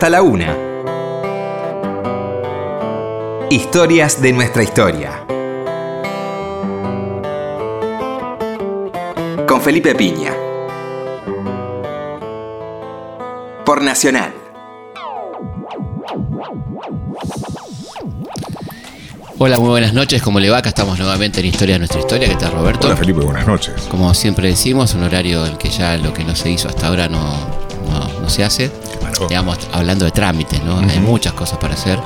hasta la una. Historias de nuestra historia. Con Felipe Piña. Por Nacional. Hola, muy buenas noches. ¿Cómo le va? Acá estamos nuevamente en Historia de nuestra historia. ¿Qué tal, Roberto? Hola Felipe, buenas noches. Como siempre decimos, un horario en que ya lo que no se hizo hasta ahora no, no, no se hace. Digamos, hablando de trámites, ¿no? Hay muchas cosas para hacer.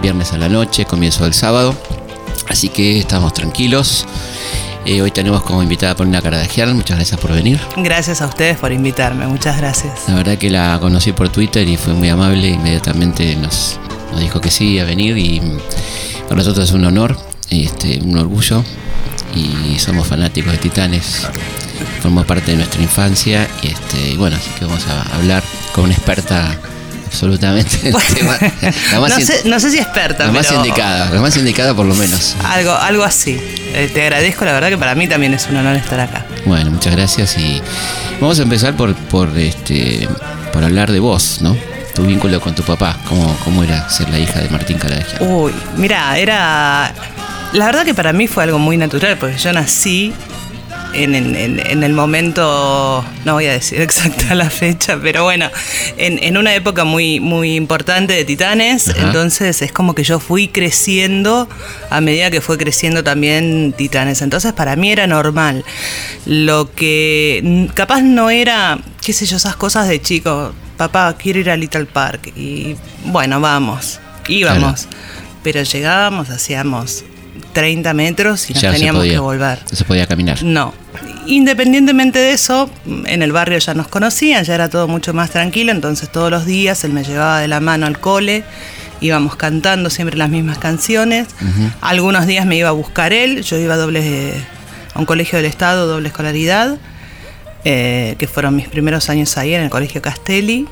Viernes a la noche, comienzo del sábado. Así que estamos tranquilos. Eh, hoy tenemos como invitada a Paulina Caradagian. Muchas gracias por venir. Gracias a ustedes por invitarme, muchas gracias. La verdad que la conocí por Twitter y fue muy amable. Inmediatamente nos, nos dijo que sí a venir y para nosotros es un honor, este, un orgullo y somos fanáticos de Titanes. Formó parte de nuestra infancia y este, y bueno, así que vamos a hablar con una experta absolutamente del tema. La más, no, sé, no sé si experta, la más pero indicada, la más indicada por lo menos. Algo, algo así. Eh, te agradezco, la verdad que para mí también es un honor estar acá. Bueno, muchas gracias y vamos a empezar por, por este por hablar de vos, ¿no? Tu vínculo con tu papá, cómo, cómo era ser la hija de Martín Caradagian. Uy, mira, era... La verdad que para mí fue algo muy natural, porque yo nací en, en- en- en el momento, no voy a decir exacta la fecha, pero bueno, en, en una época muy, muy importante de Titanes, Ajá. entonces es como que yo fui creciendo a medida que fue creciendo también Titanes, entonces para mí era normal. Lo que capaz no era, qué sé yo, esas cosas de chico, papá, quiero ir a Little Park, y bueno, vamos, íbamos, pero llegábamos, hacíamos 30 metros y nos Ya teníamos podía. que volver. No se podía caminar. No. Independientemente de eso, en el barrio ya nos conocían, ya era todo mucho más tranquilo, entonces todos los días él me llevaba de la mano al cole, íbamos cantando siempre las mismas canciones. Algunos días me iba a buscar él, yo iba a, doble, a un colegio del Estado, doble escolaridad, eh, que fueron mis primeros años ahí en el colegio Castelli.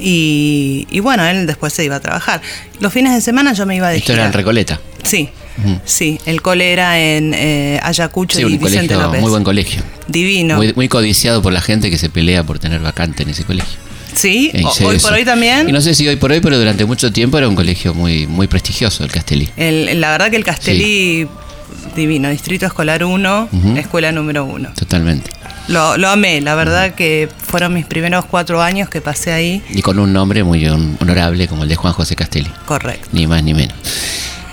Y, y bueno, él después se iba a trabajar. Los fines de semana yo me iba de Esto era en. Recoleta. Sí, Sí. El cole era en eh, Ayacucho Sí, y un Vicente colegio, López. muy buen colegio. Divino. Muy, muy codiciado por la gente que se pelea por tener vacante en ese colegio. sí, o- hoy por hoy también. Y no sé si hoy por hoy, pero durante mucho tiempo era un colegio muy, muy prestigioso, el Castelli. El- la verdad que el Castelli, divino. Distrito Escolar 1, Ujú. escuela número 1. Totalmente. Lo, lo amé, la verdad que fueron mis primeros cuatro años que pasé ahí. Y con un nombre muy hon- honorable como el de Juan José Castelli. Correcto. Ni más ni menos.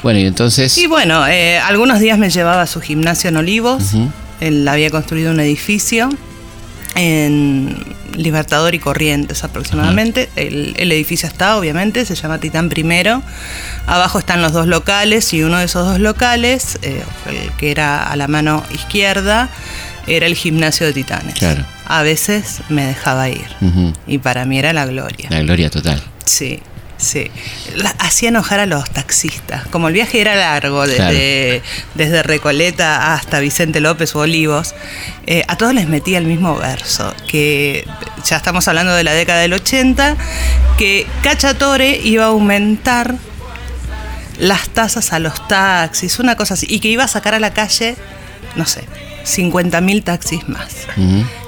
Bueno, y entonces. Y bueno, eh, algunos días me llevaba a su gimnasio en Olivos. Él había construido un edificio en Libertador y Corrientes aproximadamente. El, el edificio está, obviamente, se llama Titán Primero. Abajo están los dos locales y uno de esos dos locales, eh, el que era a la mano izquierda, era el gimnasio de Titanes. Claro. A veces me dejaba ir. Y para mí era la gloria. La gloria total. Sí, sí. La- hacía enojar a los taxistas. Como el viaje era largo, desde, desde Recoleta hasta Vicente López o Olivos, eh, a todos les metía el mismo verso, que ya estamos hablando de la década del 80, que Cachatore iba a aumentar las tasas a los taxis, una cosa así, y que iba a sacar a la calle, no sé, 50.000 taxis más.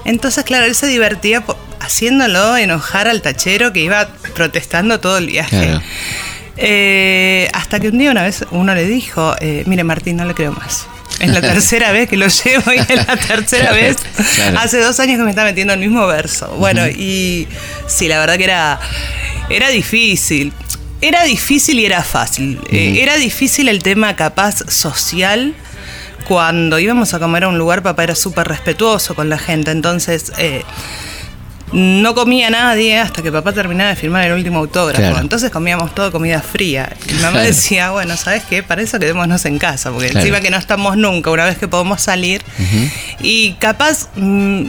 Entonces, claro, él se divertía po- haciéndolo enojar al tachero que iba protestando todo el viaje. Claro. Eh, hasta que un día una vez uno le dijo, eh, mire Martín, no le creo más. Es la tercera vez que lo llevo y es la tercera Claro, vez. claro. Hace dos años que me está metiendo el mismo verso. Bueno, y sí, la verdad que era, era difícil. Era difícil y era fácil. Eh, era difícil el tema capaz social. Cuando íbamos a comer a un lugar, papá era súper respetuoso con la gente. Entonces, eh, no comía nadie hasta que papá terminaba de firmar el último autógrafo. Claro. Entonces comíamos todo comida fría. Y mamá Claro. decía, bueno, ¿sabes qué? Para eso quedémonos en casa, porque Claro. encima que no estamos nunca, una vez que podemos salir. Y capaz mm,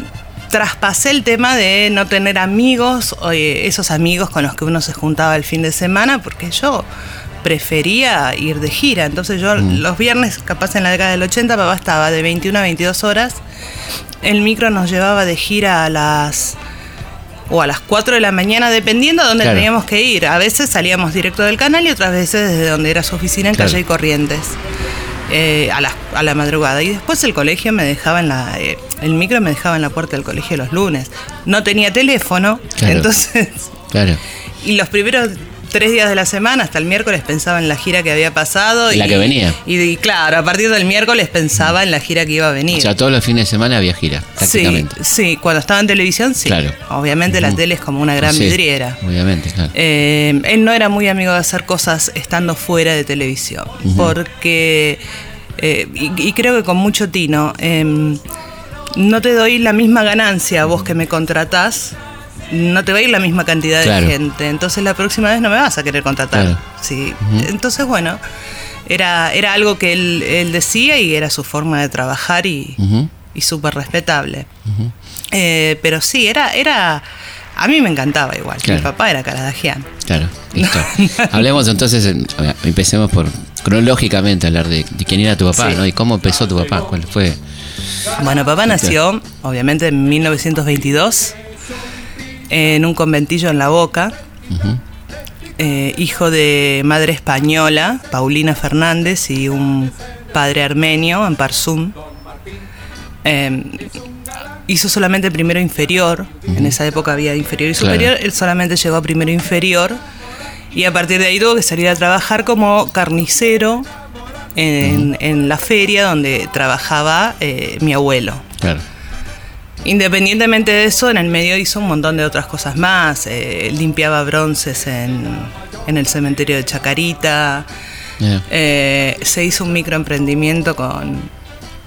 traspasé el tema de no tener amigos, o, eh, esos amigos con los que uno se juntaba el fin de semana, porque yo prefería ir de gira. Entonces yo los viernes, capaz en la década del 80, papá estaba de 21 a 22 horas. El micro nos llevaba de gira a las o a las 4 de la mañana, dependiendo de dónde Claro. teníamos que ir. A veces salíamos directo del canal y otras veces desde donde era su oficina en Claro. Calle y Corrientes. eh, a, la, a la madrugada. Y después el colegio me dejaba en la. eh, el micro me dejaba en la puerta del colegio los lunes. No tenía teléfono, Claro. entonces. Claro. y los primeros tres días de la semana, hasta el miércoles pensaba en la gira que había pasado. La y, que venía. Y, y claro, a partir del miércoles pensaba en la gira que iba a venir. O sea, todos los fines de semana había gira, sí, prácticamente. sí, cuando estaba en televisión, sí. Claro. Obviamente la Ujú. tele es como una gran Sí, vidriera. Obviamente, claro. Eh, él no era muy amigo de hacer cosas estando fuera de televisión, porque, eh, y, y creo que con mucho tino, em, no te doy la misma ganancia a vos que me contratás, no te va a ir la misma cantidad Claro. de gente, entonces la próxima vez no me vas a querer contratar. Claro. Sí. Entonces, bueno, era, era algo que él, él decía y era su forma de trabajar y, y súper respetable. Eh, pero sí, era, era. A mí me encantaba igual. Claro. Mi papá era caradagiano. Claro, listo. Hablemos entonces, empecemos por cronológicamente hablar de, de quién era tu papá, Sí. ¿no? Y cómo empezó tu papá, cuál fue. Bueno, papá nació, obviamente, en 1922, en un conventillo en La Boca, eh, hijo de madre española, Paulina Fernández, y un padre armenio, en Parsum. Eh, hizo solamente primero inferior, en esa época había inferior y Claro. superior, él solamente llegó a primero inferior, y a partir de ahí tuvo que salir a trabajar como carnicero en, en la feria donde trabajaba eh, mi abuelo. Claro. Independientemente de eso, en el medio hizo un montón de otras cosas más. eh, limpiaba bronces en, en el cementerio de Chacarita. Eh, se hizo un microemprendimiento con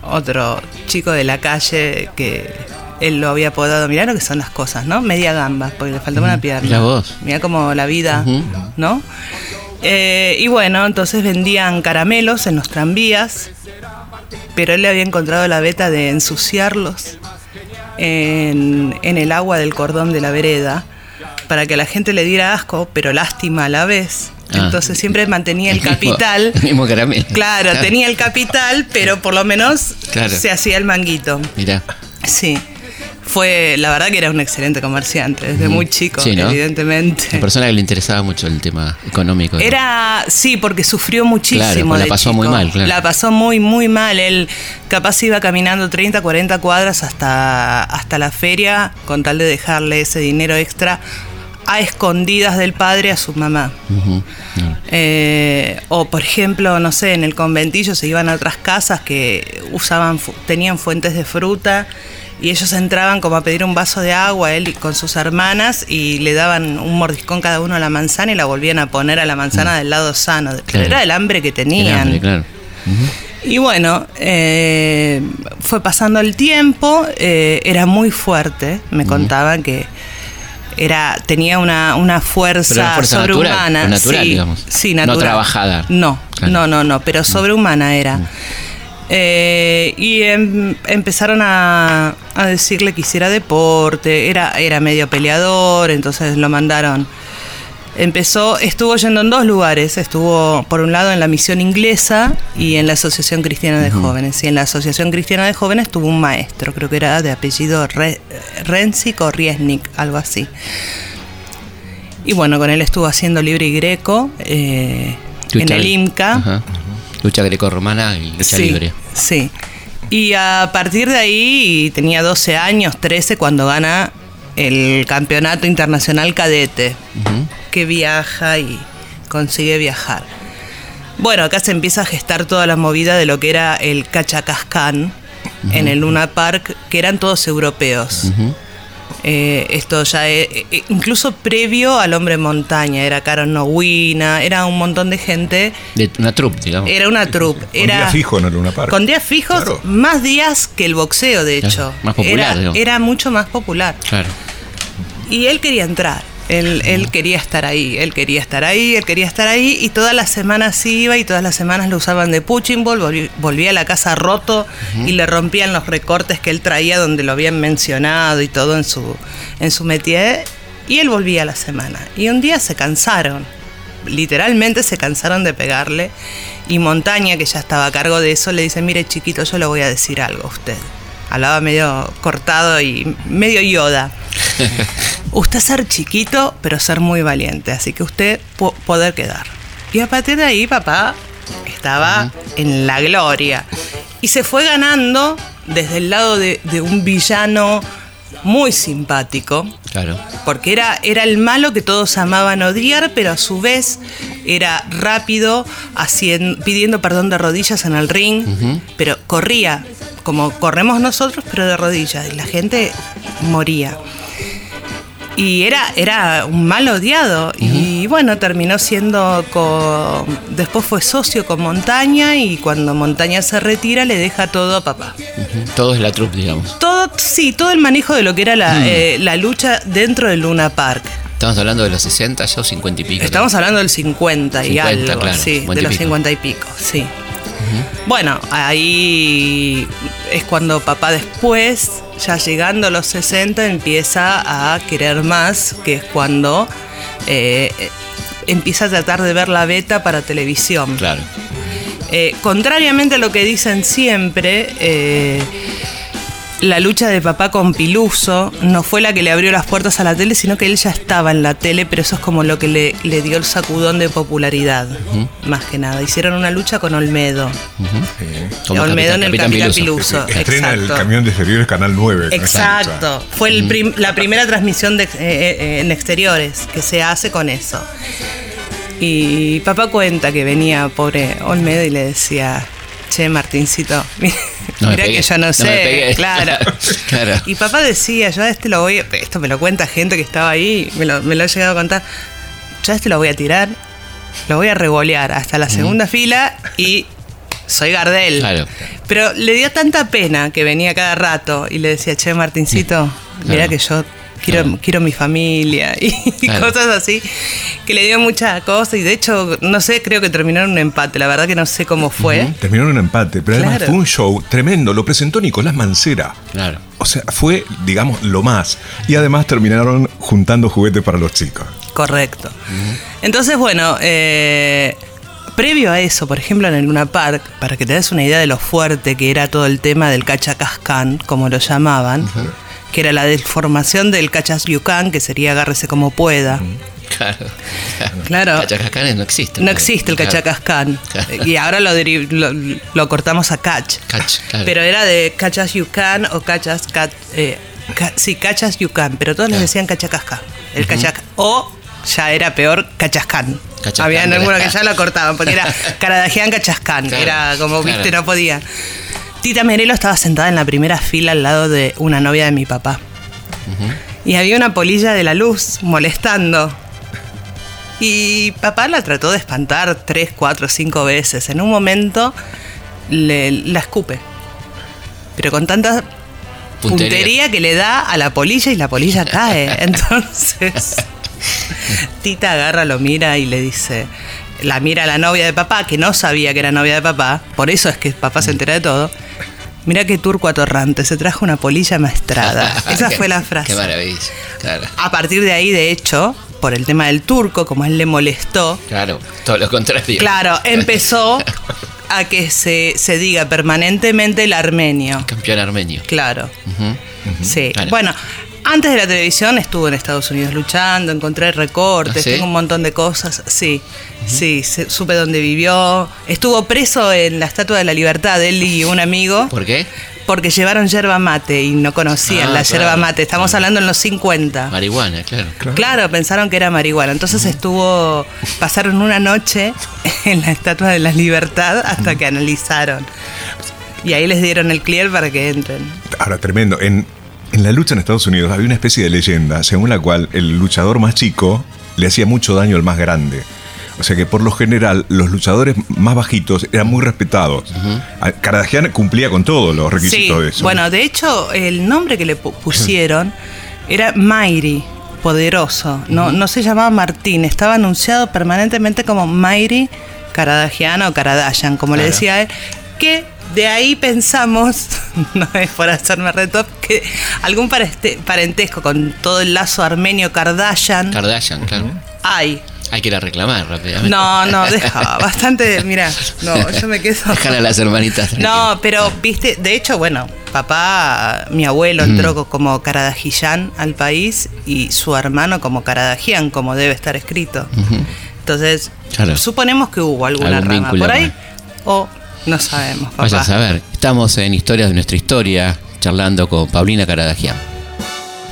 otro chico de la calle que él lo había apodado. Mirá lo que son las cosas, ¿no? Media gamba, porque le faltaba una pierna. mirá vos. Mirá como la vida. ¿no? Eh, y bueno, entonces vendían caramelos en los tranvías, pero él le había encontrado la beta de ensuciarlos en, en el agua del cordón de la vereda para que a la gente le diera asco, pero lástima a la vez. Ah. Entonces siempre mantenía el capital. el mismo caramelo. Claro, tenía el capital, pero por lo menos Claro. se hacía el manguito. Mirá. Sí. Fue, la verdad que era un excelente comerciante, desde muy chico, Sí, ¿no? evidentemente. Una persona que le interesaba mucho el tema económico. Era, sí, porque sufrió muchísimo. Claro, pues la pasó chico. muy mal, claro. La pasó muy, muy mal. Él capaz iba caminando 30, 40 cuadras hasta, hasta la feria con tal de dejarle ese dinero extra a escondidas del padre a su mamá. Eh, o por ejemplo, no sé, en el conventillo se iban a otras casas que usaban, tenían fuentes de fruta y ellos entraban como a pedir un vaso de agua, él y- con sus hermanas, y le daban un mordiscón cada uno a la manzana y la volvían a poner a la manzana del lado sano. Mm. Claro. era el hambre que tenían. hambre, claro. Y bueno, eh, fue pasando el tiempo, eh, era muy fuerte, me contaban que era tenía una, una fuerza, Pero una fuerza sobrehumana. natural, natural, sí, digamos. Sí, No natural. trabajada. No, Claro. no, no, no, pero sobrehumana era. Eh, y em- empezaron a, a decirle que hiciera deporte, era, era medio peleador, entonces lo mandaron. Empezó, estuvo yendo en dos lugares, estuvo por un lado en la misión inglesa y en la Asociación Cristiana de Jóvenes. Y en la Asociación Cristiana de Jóvenes tuvo un maestro, creo que era de apellido Re- Renzik o Riesnik, algo así. Y bueno, con él estuvo haciendo libre y greco eh, en el IMCA. Ajá. Lucha grecorromana y lucha sí, libre. Sí. Y a partir de ahí tenía 12 años, 13, cuando gana el campeonato internacional cadete, que viaja y consigue viajar. Bueno, acá se empieza a gestar toda la movida de lo que era el Cachacascán en el Luna Park, que eran todos europeos. Eh, esto ya eh, eh, incluso previo al hombre montaña, era Caron Nowina, era un montón de gente, De una troupe, digamos. era una troupe. Con Era, día fijo en el Luna Park. con días fijos, Claro. más días que el boxeo, de Claro, hecho. más popular, Era, digamos. era mucho más popular. Claro. Y él quería entrar. Él, él quería estar ahí, él quería estar ahí, él quería estar ahí, y todas las semanas iba y todas las semanas lo usaban de punching ball, volví- volvía a la casa roto y le rompían los recortes que él traía donde lo habían mencionado y todo en su, en su métier, y él volvía a la semana. Y un día se cansaron, literalmente se cansaron de pegarle, y Montaña, que ya estaba a cargo de eso, le dice, mire chiquito, yo le voy a decir algo a usted. Hablaba medio cortado y medio yoda. Usted ser chiquito, pero ser muy valiente, así que usted po- poder quedar. Y a partir de ahí, papá estaba en la gloria. Y se fue ganando desde el lado de, de un villano muy simpático. Claro. Porque era, era el malo que todos amaban odiar, pero a su vez era rápido, hacien- pidiendo perdón de rodillas en el ring, pero corría, como corremos nosotros, pero de rodillas, y la gente moría. Y era, era un mal odiado. Y bueno, terminó siendo con. Después fue socio con Montaña y cuando Montaña se retira le deja todo a papá. Todo es la troupe, digamos. Todo, sí, todo el manejo de lo que era la, eh, la lucha dentro del Luna Park. Estamos hablando de los 60, ya o 50 y pico. Estamos hablando del 50 y 50, algo, claro, sí, 50 de los pico. 50 y pico, sí. Bueno, ahí es cuando papá después, ya llegando a los 60, empieza a querer más, que es cuando eh, empieza a tratar de ver la beta para televisión. Claro. Eh, contrariamente a lo que dicen siempre, eh, la lucha de papá con Piluso no fue la que le abrió las puertas a la tele, sino que él ya estaba en la tele, pero eso es como lo que le, le dio el sacudón de popularidad, más que nada. Hicieron una lucha con Olmedo. Olmedo Capitán- en el Capitán Capitán Piluso. Piluso. Estrena el camión de exteriores Canal 9. Exacto. Fue el prim- la primera transmisión de, eh, eh, en exteriores que se hace con eso. Y papá cuenta que venía pobre Olmedo y le decía, che, Martincito, mira que yo no, sé, pegué". claro. Claro. Y papá decía, yo a este lo voy, a- esto me lo cuenta gente que estaba ahí, me lo, me lo ha llegado a contar, yo a este lo voy a tirar, lo voy a revolear hasta la segunda fila y soy Gardel. Claro. Pero le dio tanta pena que venía cada rato y le decía, che, Martincito, mira Claro. que yo quiero, Claro. quiero mi familia y cosas así, que le dio mucha cosa y de hecho, no sé, creo que terminaron un empate, la verdad que no sé cómo fue. Terminó en un empate, pero además fue un show tremendo. Lo presentó Nicolás Mancera. Claro. O sea, fue, digamos, lo más. Y además terminaron juntando juguetes para los chicos. Correcto. Entonces, bueno, eh, previo a eso, por ejemplo, en el Luna Park, para que te des una idea de lo fuerte que era todo el tema del cachacascán, como lo llamaban, que era la deformación del cachas-yucán, que sería agárrese como pueda. Claro. Claro. Cachacascanes no existen. No existe el cachacascán. Claro. Y ahora lo, lo, lo cortamos a claro. Pero era de cachas yucán o cachas cat, eh, ca- sí, cachas yucán, pero todos les decían cachacasca. El cachac o ya era peor cachascán. Cachascán, Había algunos que ya lo cortaban porque era caradajean cachascán, era como viste no podía. Tita Merelo estaba sentada en la primera fila al lado de una novia de mi papá. Y había una polilla de la luz molestando. Y papá la trató de espantar tres, cuatro, cinco veces. En un momento le, la escupe. Pero con tanta puntería. Puntería. que le da a la polilla y la polilla cae. Entonces, Tita agarra, lo mira y le dice, la mira a la novia de papá, que no sabía que era novia de papá, por eso es que papá se entera de todo. Mira qué turco atorrante, se trajo una polilla maestrada. Esa fue la frase. Qué maravilla. Claro. A partir de ahí, de hecho, por el tema del turco, como a él le molestó, Claro. Todo lo contrario. claro, empezó a que se, se diga permanentemente el armenio. Campeón armenio. Claro. Sí. Claro. Bueno, antes de la televisión estuve en Estados Unidos luchando, encontré recortes, ¿Ah, sí? tengo un montón de cosas. Sí, sí, supe dónde vivió. Estuvo preso en la Estatua de la Libertad, él y un amigo. ¿Por qué? Porque llevaron yerba mate y no conocían Ah, la claro. yerba mate. Estamos hablando en los 50. Marihuana, claro. Claro, pensaron que era marihuana. Entonces estuvo, pasaron una noche en la Estatua de la Libertad hasta que analizaron. Y ahí les dieron el clear para que entren. Ahora, tremendo. En, en la lucha en Estados Unidos había una especie de leyenda según la cual el luchador más chico le hacía mucho daño al más grande. O sea que por lo general los luchadores más bajitos eran muy respetados. Kardashian cumplía con todos los requisitos Sí, de eso. bueno, de hecho, el nombre que le pu- pusieron era Mayri, poderoso. No, no se llamaba Martín, estaba anunciado permanentemente como Mayri Karadagian o Karadayan, como le decía él. Que de ahí pensamos, no es por hacerme retop, que algún pareste- parentesco con todo el lazo armenio Kardashian Kardashian, claro. hay. Hay que ir a reclamar rápidamente. No, no, deja, bastante, mira, no, yo me quedo. Dejar a las hermanitas. No, pero viste, de hecho, bueno, papá, mi abuelo entró co- como Karadajillán al país y su hermano como Karadajian, como debe estar escrito. Entonces, Claro. suponemos que hubo alguna rama por ahí o no sabemos, papá. Vaya a saber. Estamos en Historias de nuestra historia, charlando con Paulina Caradagian.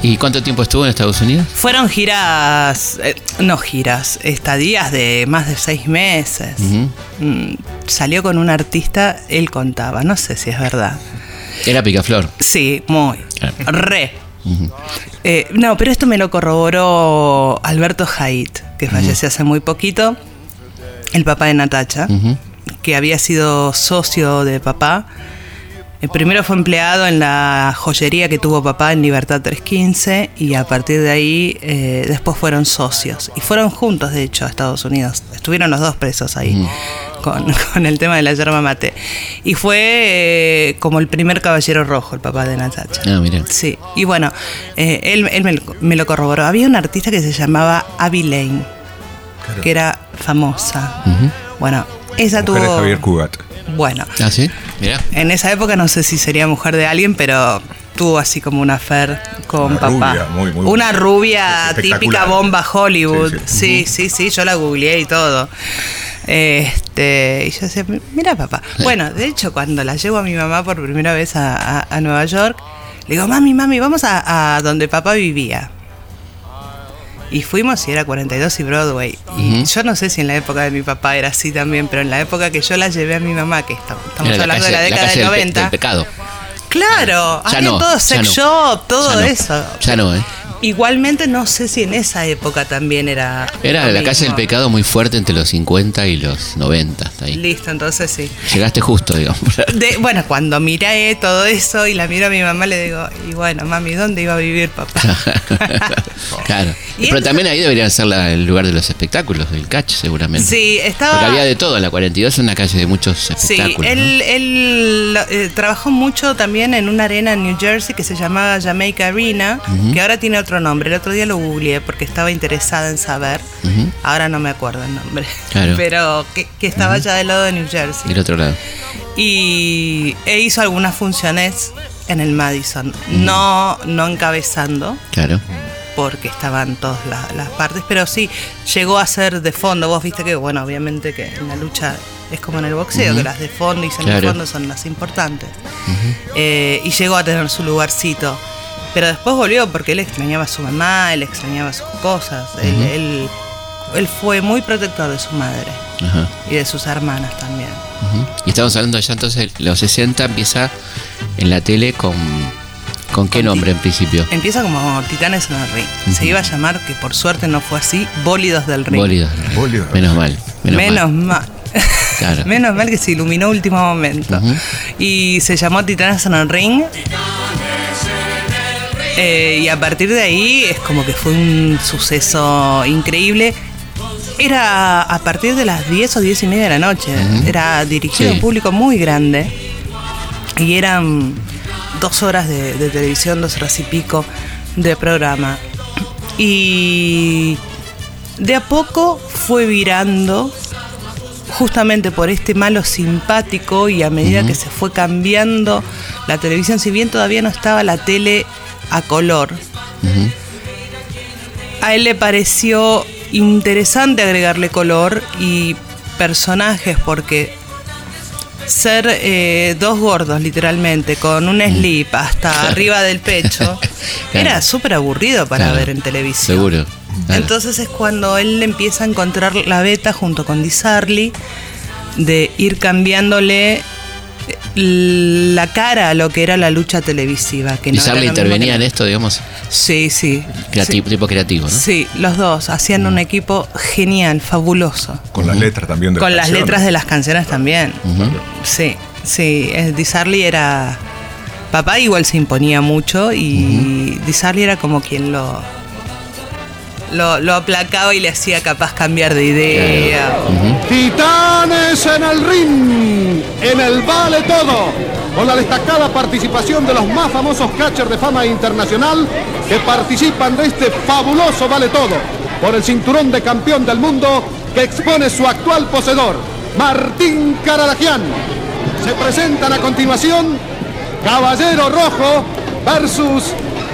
¿Y cuánto tiempo estuvo en Estados Unidos? Fueron giras, eh, no giras, estadías de más de seis meses. Mm, salió con un artista, él contaba, no sé si es verdad. Era Picaflor. Sí, muy. Re. Eh, no, pero esto me lo corroboró Alberto Haidt, que falleció hace muy poquito, el papá de Natacha, que había sido socio de papá. El primero fue empleado en la joyería que tuvo papá en Libertad 315 y a partir de ahí eh, después fueron socios. Y fueron juntos, de hecho, a Estados Unidos. Estuvieron los dos presos ahí con, con el tema de la yerba mate. Y fue eh, como el primer caballero rojo, el papá de Natacha. Ah, mira. Sí, y bueno, eh, él, él me, lo- me lo corroboró. Había una artista que se llamaba Abby Lane, que era famosa. Bueno, esa Mujer tuvo... Javier Cugat. Bueno, Ah, sí. Mira. en esa época no sé si sería mujer de alguien, pero tuvo así como una affair con Una papá. rubia, muy, muy una buena. rubia típica bomba Hollywood. Sí, Sí sí. sí, yo la googleé y todo. Este, y yo decía, mira papá. Bueno, de hecho, cuando la llevo a mi mamá por primera vez a, a- a Nueva York, le digo, mami, mami, vamos a, a donde papá vivía. Y fuimos y era 42 y Broadway. Y Ujú. yo no sé si en la época de mi papá era así también, pero en la época que yo la llevé a mi mamá, que estamos Era hablando de la década calle del del pe- 90. del pecado. Claro, Ya había no, todo sex no. shop, todo Ya no. eso. Ya no, ¿eh? Igualmente no sé si en esa época también era. Era la calle del pecado muy fuerte entre los 50 y los 90. hasta ahí. Listo, entonces sí. Llegaste justo, digamos. De- bueno, cuando miré todo eso y la miro a mi mamá, le digo, y bueno, mami, ¿dónde iba a vivir papá? claro. Y Pero también ahí debería ser la- el lugar de los espectáculos, del catch, seguramente. Sí, estaba. Porque había de todo. La 42 es una calle de muchos Sí, espectáculos. él, él eh, trabajó mucho también en una arena en New Jersey que se llamaba Jamaica Arena, que ahora tiene otro nombre. El otro día lo googleé porque estaba interesada en saber. Ahora no me acuerdo el nombre. Claro. Pero que, que estaba allá del lado de New Jersey. Del otro lado. Y e hizo algunas funciones en el Madison. No, no encabezando, Claro. porque estaban todas la- las partes, pero sí llegó a ser de fondo. Vos viste que, bueno, obviamente que en la lucha es como en el boxeo, que las de fondo y Claro. semifondo son las importantes. Eh, y llegó a tener su lugarcito. Pero después volvió porque él extrañaba a su mamá, él extrañaba sus cosas. Él, él, él fue muy protector de su madre Ajá. y de sus hermanas también. Y estamos hablando ya entonces, los 60 empieza en la tele con. ¿Con qué Con nombre en principio? Empieza como Titanes en el Ring. Se iba a llamar, que por suerte no fue así, Bólidos del Ring. Bólidos. Bólidos. Menos mal. Menos, Menos mal. mal. Claro. Menos mal que se iluminó último momento. Y se llamó Titanes en el Ring. Eh, y a partir de ahí es como que fue un suceso increíble. Era a partir de las 10 o 10 y media de la noche. Era dirigido a un público muy grande. Y eran dos horas de, de televisión, dos horas y pico de programa. Y de a poco fue virando justamente por este malo simpático y a medida que se fue cambiando la televisión, si bien todavía no estaba la tele a color, a él le pareció interesante agregarle color y personajes porque ser eh, dos gordos literalmente con un slip hasta arriba del pecho Claro. era súper aburrido para Claro. ver en televisión. Seguro. Entonces es cuando él empieza a encontrar la beta junto con Disarly de ir cambiándole la cara a lo que era la lucha televisiva. Que y no Sarli intervenía que- en esto, digamos, Sí, sí. creativo, tipo creativo, ¿no? Sí, los dos hacían un equipo genial, fabuloso. Con las letras también de Con las canciones. letras de las canciones también. Sí, sí. eh, Disarly era. Papá igual se imponía mucho y Disarly era como quien lo, lo. Aplacaba y le hacía capaz cambiar de idea. Titanes en el ring, en el vale todo, con la destacada participación de los más famosos catchers de fama internacional que participan de este fabuloso vale todo, por el cinturón de campeón del mundo que expone su actual poseedor, Martín Caradagian. Se presentan a continuación Caballero Rojo versus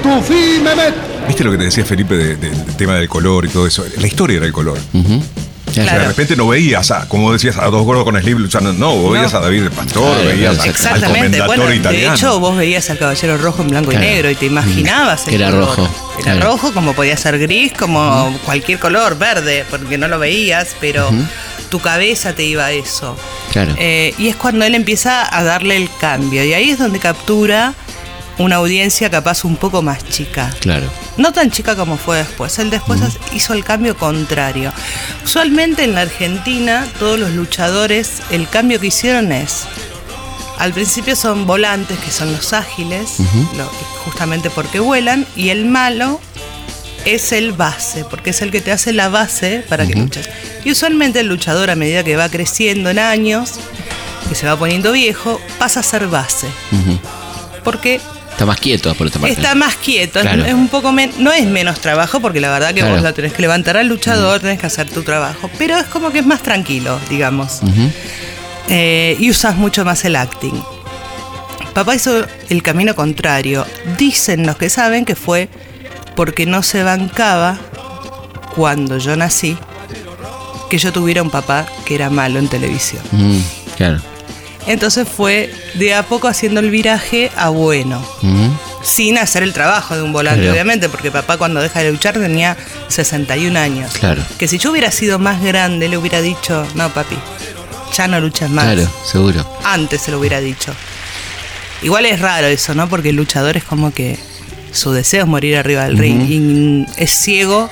Tufi Mehmet. ¿Viste lo que te decía Felipe de- de- del tema del color y todo eso? La historia era el color. Ujú. O sea, Claro. de repente no veías, a, como decías, a dos gordos con sleeve luchando. No, vos veías a David el Pastor, Claro, veías claro, a- al Exactamente. comendador Bueno, de italiano. hecho, vos veías al caballero rojo en blanco Claro. y negro y te imaginabas Que era color. rojo, Era claro. rojo, como podía ser gris, como cualquier color, verde, porque no lo veías, pero tu cabeza te iba a eso. Claro. Eh, y es cuando él empieza a darle el cambio. Y ahí es donde captura una audiencia capaz un poco más chica. Claro. No tan chica como fue después. Él después hizo el cambio contrario. Usualmente en la Argentina, todos los luchadores, el cambio que hicieron es. Al principio son volantes, que son los ágiles, lo- justamente porque vuelan, y el malo es el base, porque es el que te hace la base para que luches. Y usualmente el luchador, a medida que va creciendo en años, que se va poniendo viejo, pasa a ser base. Porque Está más quieto por otra parte. Está más quieto, es- Claro. es, un poco no es menos trabajo porque la verdad que Claro. vos la tenés que levantar al luchador, tenés que hacer tu trabajo, pero es como que es más tranquilo, digamos. Eh, y usas mucho más el acting. Papá hizo el camino contrario. Dicen los que saben que fue porque no se bancaba cuando yo nací que yo tuviera un papá que era malo en televisión. Mm, claro. Entonces fue de a poco haciendo el viraje a bueno sin hacer el trabajo de un volante, Claro. obviamente, porque papá cuando deja de luchar tenía 61 años. Claro. Que si yo hubiera sido más grande, le hubiera dicho, no, papi, ya no luchas más. Claro, seguro. Antes se lo hubiera dicho. Igual es raro eso, ¿no? Porque el luchador es como que su deseo es morir arriba del ring y es ciego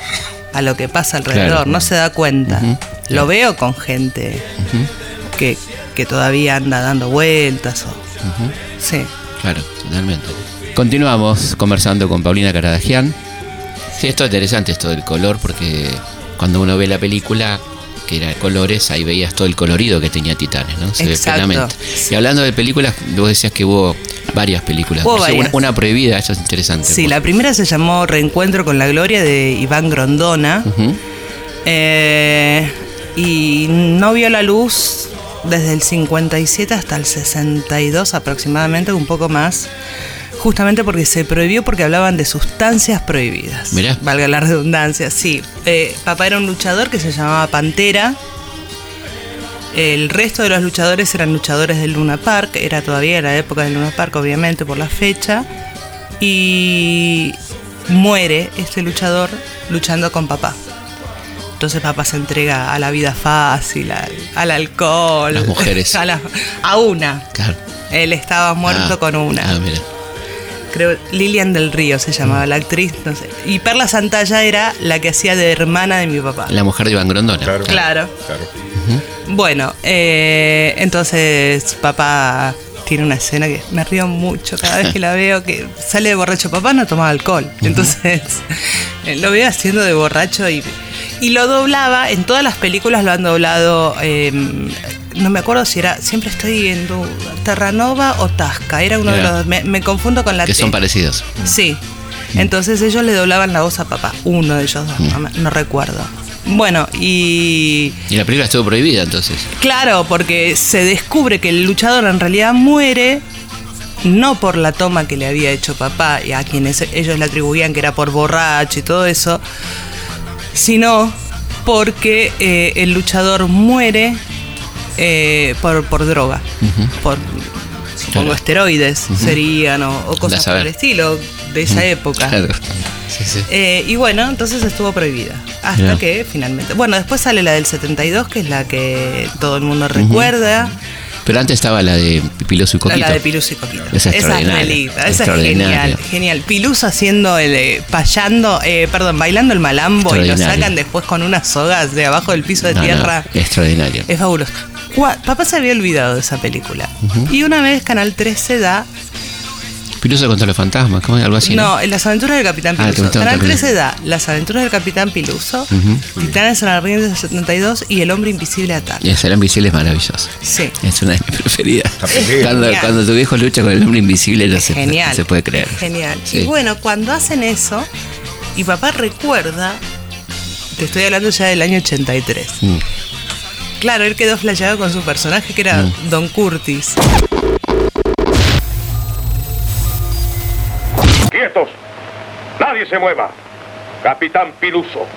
a lo que pasa alrededor, Claro. no se da cuenta. Lo veo con gente que, que todavía anda dando vueltas. O, Sí. Claro, totalmente. Continuamos conversando con Paulina Caradagian. Sí, esto es interesante, esto del color, porque cuando uno ve la película, que era de colores, ahí veías todo el colorido que tenía Titanes, ¿no? Se Exacto. ve. Y hablando de películas, vos decías que hubo varias películas. Hubo varias. Una, una prohibida, eso es interesante. Sí, la primera se llamó Reencuentro con la Gloria de Iván Grondona. Eh, y no vio la luz desde el 57 hasta el 62 aproximadamente, un poco más. Justamente porque se prohibió porque hablaban de sustancias prohibidas. Mirá. Valga la redundancia, sí. Eh, papá era un luchador que se llamaba Pantera. El resto de los luchadores eran luchadores del Luna Park. Era todavía la época del Luna Park, obviamente, por la fecha. Y muere este luchador luchando con papá. Entonces papá se entrega a la vida fácil, al, al alcohol. Las mujeres. A, la- a una. Claro. Él estaba muerto Ah, con una. Ah, mira. Creo Lilian del Río se llamaba la actriz, no sé. Y Perla Santalla era la que hacía de hermana de mi papá. La mujer de Iván Grondona. Claro. Claro. Claro. Bueno, eh, entonces papá tiene una escena que me río mucho cada vez que la veo, que sale de borracho. Papá no tomaba alcohol, entonces lo veo haciendo de borracho y, y lo doblaba, en todas las películas lo han doblado, eh, no me acuerdo si era, siempre estoy en duda, Terranova o Tasca, era uno de los dos, me, me confundo con la Que T. son parecidos. Sí. Entonces ellos le doblaban la voz a papá, uno de ellos dos, no, no recuerdo. Bueno, y Y la película estuvo prohibida entonces. Claro, porque se descubre que el luchador en realidad muere no por la toma que le había hecho papá y a quienes ellos le atribuían que era por borracho y todo eso, sino porque eh, el luchador muere eh, por, por droga, por supongo Claro. esteroides serían o, o cosas por el estilo de esa época. Claro. Sí, sí. Eh, y bueno, entonces estuvo prohibida. Hasta que finalmente. Bueno, después sale la del 72, que es la que todo el mundo recuerda. Pero antes estaba la de Piloso y Coquito. la de Piluso y Coquito. Esa es es extraordinaria. esa es genial. Genial. Piluso haciendo el. eh, payando, eh, perdón, bailando el malambo y lo sacan después con unas sogas de abajo del piso de No, no, tierra. extraordinario. Es fabuloso. Papá se había olvidado de esa película. Y una vez Canal 13 da Piloso contra los fantasmas, ¿cómo es? Algo así. No, en las aventuras del Capitán Ah, el Piluso. Canal Piluso. 13 da Las aventuras del Capitán Piluso, Ujú. Titanes en la Ring del 72 y El Hombre Invisible ataca. Y ese invisible es maravilloso. Sí. Es una de mis preferidas. Cuando, tu viejo lucha con el hombre invisible no se, Genial. no se puede creer. Genial. Sí. Y bueno, cuando hacen eso, y papá recuerda, te estoy hablando ya del año 83. Mm. Claro, él quedó flasheado con su personaje que era Mm. Don Curtis. ¡Quietos! ¡Nadie se mueva! Capitán Piluso,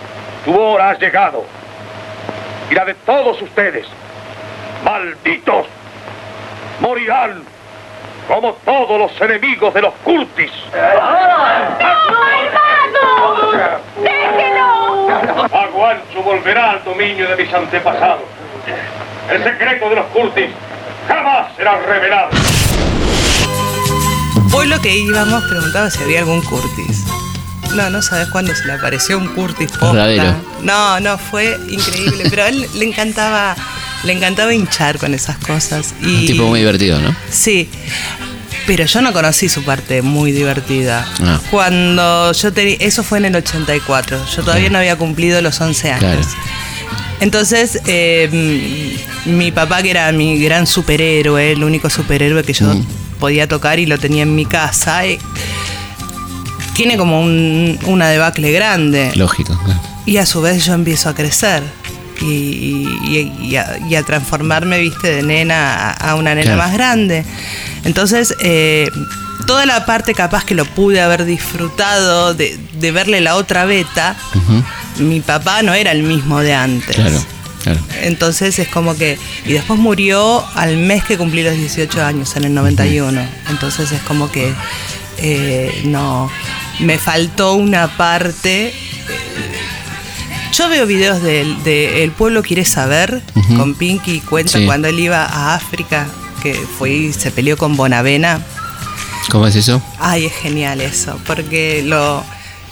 tu hora ha llegado. y la de todos ustedes. ¡Malditos! Morirán como todos los enemigos de los Curtis. hermano! ¡Déjelo! Aguancho volverá al dominio de mis antepasados. El secreto de los Curtis jamás será revelado. Hoy lo que íbamos preguntaba si había algún Curtis. No, no sabes cuándo se le apareció un Curtis posta. No, no, fue increíble. Pero a él le encantaba, le encantaba hinchar con esas cosas. Y, Un tipo muy divertido, ¿no? Sí. Pero yo no conocí su parte muy divertida. Ah. Cuando yo tenía. Eso fue en el 84. Yo todavía no había cumplido los 11 años. Claro. Entonces, eh, mi papá, que era mi gran superhéroe, el único superhéroe que yo Mm. Podía tocar y lo tenía en mi casa, eh, tiene como un- una debacle grande. Lógico. claro. Y a su vez yo empiezo a crecer y, y- y a, y a transformarme, viste, de nena a, una nena Claro. más grande. Entonces, eh, toda la parte capaz que lo pude haber disfrutado de, de verle la otra beta, mi papá no era el mismo de antes. Claro, claro. Entonces es como que. Y después murió al mes que cumplí los 18 años, en el 91. Entonces es como que. eh, no. Me faltó una parte. eh, Yo veo videos del de El pueblo quiere saber con Pinky cuenta Sí. cuando él iba a África, que fue y se peleó con Bonavena. ¿Cómo es eso? Ay, es genial eso, porque lo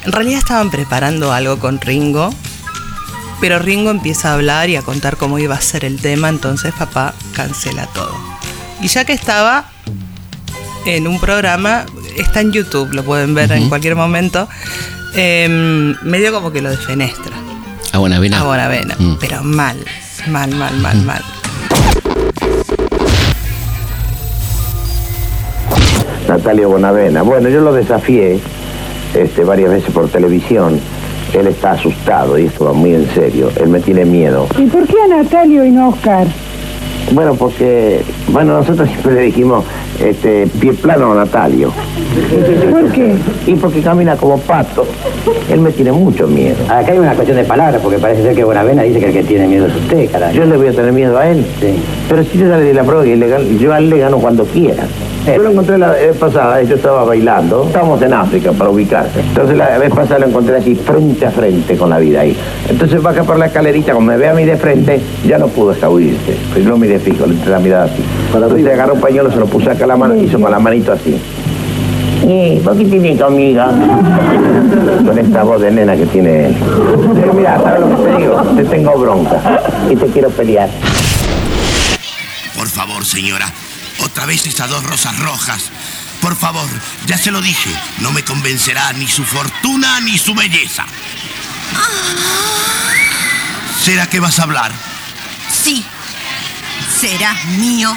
en realidad estaban preparando algo con Ringo, pero Ringo empieza a hablar y a contar cómo iba a ser el tema, entonces papá cancela todo. Y ya que estaba en un programa, está en YouTube, lo pueden ver en cualquier momento, em, medio como que lo defenestra Ah, buena vena. a Bonavena, Mm. pero mal, mal, mal, mal, mal. Natalio Bonavena. Bueno, yo lo desafié este, varias veces por televisión. Él está asustado y esto va muy en serio. Él me tiene miedo. ¿Y por qué a Natalio y no a Oscar? Bueno, porque, bueno, nosotros siempre le dijimos, este, pie plano a Natalio. ¿Por qué? Y porque camina como pato. Él me tiene mucho miedo. Acá hay una cuestión de palabras, porque parece ser que Bonavena dice que el que tiene miedo es usted, caray. Yo le voy a tener miedo a él. Sí. Pero si yo le la prueba que ilegal, yo a él le gano cuando quiera. Yo lo encontré la vez pasada, yo estaba bailando, estábamos en África para ubicarse. Entonces la vez pasada lo encontré así frente a frente con la vida ahí. Entonces baja por la escalerita, como me ve a mí de frente, ya no pudo escabullirse. Pues yo lo miré fijo, le entré la mirada así. Entonces agarró un pañuelo, se lo puso acá a la mano, hizo con la manito así. Eh, poquitinito, amiga. Con esta voz de nena que tiene él. Digo, mira, ¿sabes lo que te digo? Te tengo bronca y te quiero pelear. Por favor, señora. Otra vez esas dos rosas rojas. Por favor, ya se lo dije. No me convencerá ni su fortuna ni su belleza. ¿Será que vas a hablar? Sí. Serás mío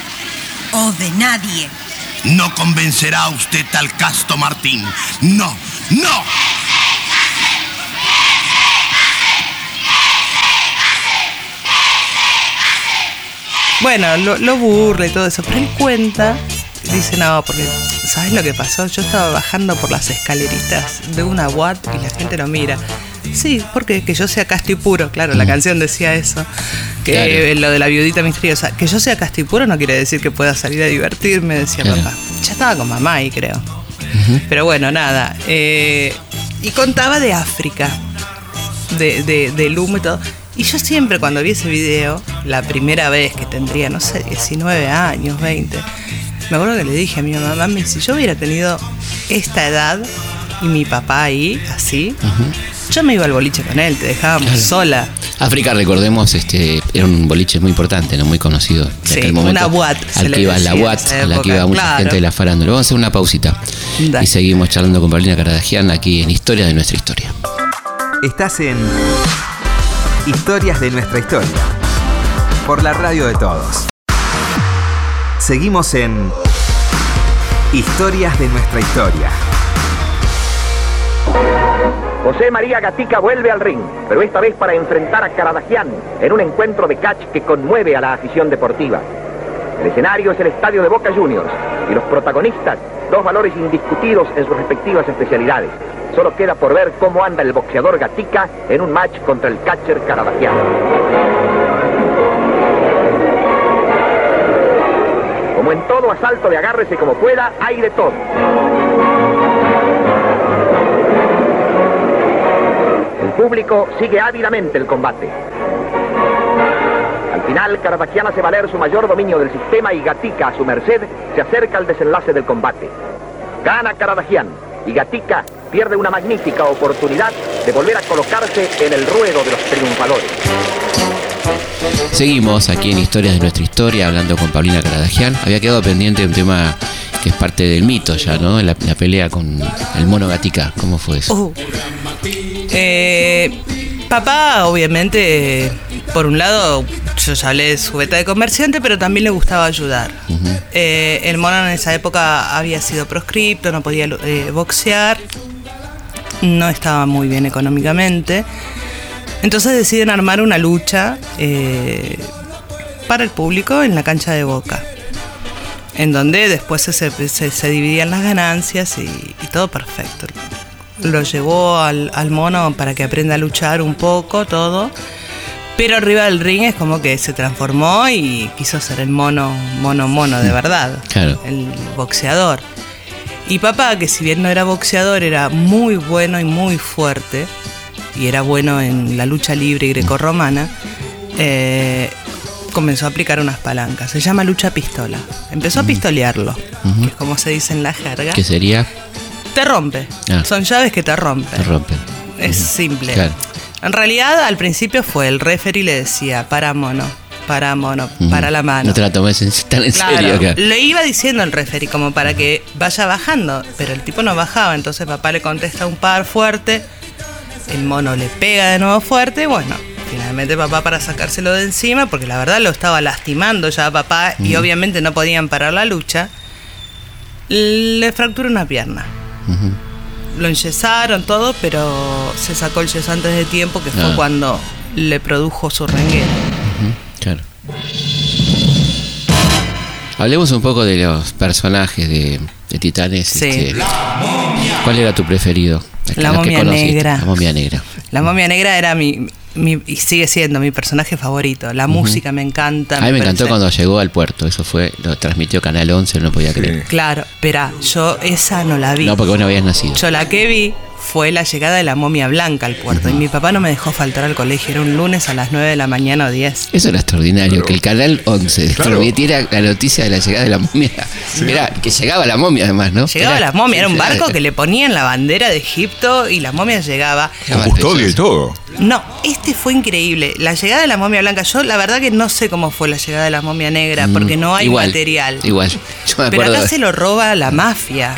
o de nadie. No convencerá a usted al casto Martín. No, no. Bueno, lo, lo burla y todo eso, pero él cuenta, dice, no, porque, ¿sabes lo que pasó? Yo estaba bajando por las escaleritas de una Watt y la gente lo mira. Sí, porque que yo sea casto y puro, claro, la canción decía eso, que Claro. eh, lo de la viudita misteriosa, que yo sea casto y puro no quiere decir que pueda salir a divertirme, decía Claro. papá. Ya estaba con mamá ahí, creo. Pero bueno, nada. eh, y contaba de África, de, de- del humo y todo. Y yo siempre cuando vi ese video, la primera vez que tendría, no sé, 19 años, 20, me acuerdo que le dije a mi mamá, mami, si yo hubiera tenido esta edad y mi papá ahí, así, yo me iba al boliche con él, te dejábamos Claro. sola. África, recordemos, este, era un boliche muy importante, no muy conocido. De Sí, aquel momento, una Watt, se Al le que iba la en esa a la que iba mucha claro. gente de la farándula. Vamos a hacer una pausita. Dale. Y seguimos charlando con Paulina Caradagian aquí en Historia de nuestra historia. Estás en Historias de nuestra historia. Por la radio de todos. Seguimos en Historias de nuestra historia. José María Gatica vuelve al ring, pero esta vez para enfrentar a Caradagian en un encuentro de catch que conmueve a la afición deportiva. El escenario es el estadio de Boca Juniors y los protagonistas, dos valores indiscutidos en sus respectivas especialidades. Solo queda por ver cómo anda el boxeador Gatica en un match contra el catcher Carabatiano. Como en todo asalto de agárrese como pueda, hay de todo. El público sigue ávidamente el combate. Al final, Caravacial hace valer su mayor dominio del sistema y Gatica, a su merced, se acerca al desenlace del combate. Gana Caradagian y Gatica pierde una magnífica oportunidad de volver a colocarse en el ruedo de los triunfadores. Seguimos aquí en Historias de nuestra historia hablando con Paulina Caradagian. Había quedado pendiente un tema que es parte del mito ya, ¿no? La, la pelea con el mono Gatica. ¿Cómo fue eso? Uh. Eh, papá, obviamente, por un lado, yo ya hablé de su beta de comerciante, pero también le gustaba ayudar. Eh, el mono en esa época había sido proscripto, no podía eh, boxear, no estaba muy bien económicamente. Entonces deciden armar una lucha eh, para el público en la cancha de Boca, en donde después se, se- se dividían las ganancias y, y todo perfecto. Lo llevó al, al mono para que aprenda a luchar un poco, todo. Pero arriba del ring es como que se transformó y quiso ser el mono, mono, mono de verdad. Claro. El boxeador. Y papá, que si bien no era boxeador, era muy bueno y muy fuerte, y era bueno en la lucha libre y grecorromana, eh, comenzó a aplicar unas palancas. Se llama lucha pistola. Empezó a pistolearlo, que es como se dice en la jerga. ¿Qué sería? Te rompe. Ah. Son llaves que te rompen. Te rompen. Es simple. Claro. En realidad, al principio fue el referee le decía, para mono, para mono, para la mano. No te la tomes en- tan en Claro, serio acá. le iba diciendo el referee como para que vaya bajando, pero el tipo no bajaba, entonces papá le contesta un par fuerte, el mono le pega de nuevo fuerte bueno, finalmente papá para sacárselo de encima, porque la verdad lo estaba lastimando ya a papá y obviamente no podían parar la lucha, le fracturó una pierna. Ujú. Lo enyesaron todo, pero se sacó el yeso antes de tiempo, que fue Ah. cuando le produjo su renguera. Claro. Hablemos un poco de los personajes de, de Titanes. Sí. este, ¿Cuál era tu preferido? La momia negra. La momia negra. La momia negra era mi, mi- y sigue siendo mi personaje favorito. La música me encanta. A mí me parece- encantó cuando llegó al puerto. Eso fue, lo transmitió Canal 11, no podía creer. Claro, espera, yo esa no la vi. No, porque vos no habías nacido. Yo la que vi fue la llegada de la momia blanca al puerto. Y mi papá no me dejó faltar al colegio. Era un lunes a las 9 de la mañana o 10. Eso era extraordinario, que el Canal 11 Claro. transmitiera la noticia de la llegada de la momia. Era que llegaba la momia además, ¿no? Llegaba la momia, era un barco que le ponían la bandera de Egipto y la momia llegaba. Con custodia y todo. No, este fue increíble. La llegada de la momia blanca, yo la verdad que no sé cómo fue la llegada de la momia negra, porque Mm, no hay igual, material. Igual. Yo me Pero acá se lo roba la mafia.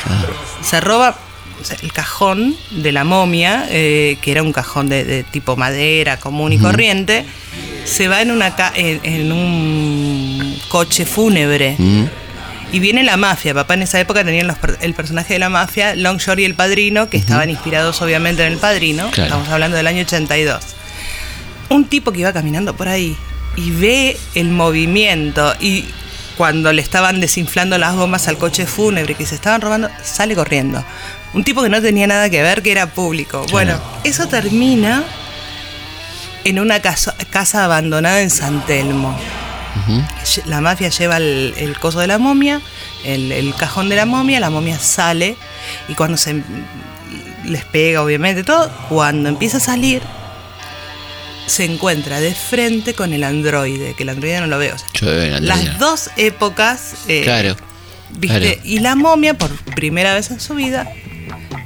Se roba o sea, el cajón de la momia, eh, que era un cajón de, de tipo madera común y corriente, se va en, una ca- en, en un coche fúnebre. Y viene la mafia. Papá en esa época tenía los el personaje de la mafia, Longshore y el padrino, que estaban inspirados obviamente en el padrino. Claro. Estamos hablando del año 82. Un tipo que iba caminando por ahí y ve el movimiento y cuando le estaban desinflando las gomas al coche fúnebre que se estaban robando, sale corriendo. Un tipo que no tenía nada que ver, que era público. Bueno, eso termina en una casa, casa abandonada en San Telmo. La mafia lleva el, el coso de la momia, el, el cajón de la momia, la momia sale y cuando se les pega, obviamente, todo, cuando empieza a salir, se encuentra de frente con el androide, que el androide no lo veo. o sea, Yo veo en Andrea. las dos épocas, eh, Claro. ¿viste? claro. Y la momia, por primera vez en su vida,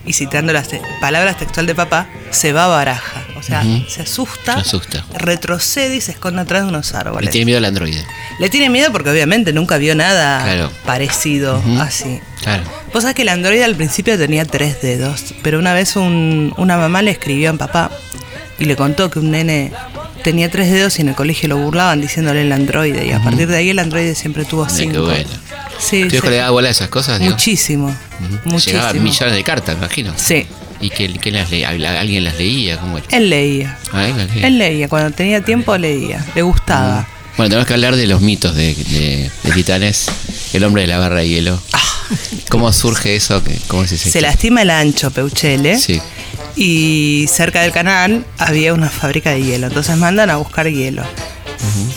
y citando las te- palabras textual de papá, se va a baraja. O sea, se asusta, Se asusta. retrocede y se esconde atrás de unos Le árboles. tiene miedo al androide. Le tiene miedo porque obviamente nunca vio nada Claro. parecido así. Claro. Vos sabés que el androide al principio tenía tres dedos, pero una vez un- una mamá le escribió a papá y le contó que un nene tenía tres dedos y en el colegio lo burlaban diciéndole el androide y a partir de ahí el androide siempre tuvo cinco. qué bueno. Sí, ¿Tu hijo sí. le daba bola a esas cosas? Muchísimo, Ujú. muchísimo. Llegaban millones de cartas, me imagino. Sí. ¿Y que, que las le- alguien las leía? ¿Cómo era? Él leía. Ah, él las leía. Él leía, cuando tenía tiempo leía, le gustaba. Bueno, tenemos que hablar de los mitos de, de- de Titanes. El hombre de la barra de hielo. ¿Cómo surge eso? ¿Qué- ¿Cómo es ese? Ah. Se lastima el ancho, Peuchele. Sí. y cerca del canal había una fábrica de hielo. Entonces mandan a buscar hielo.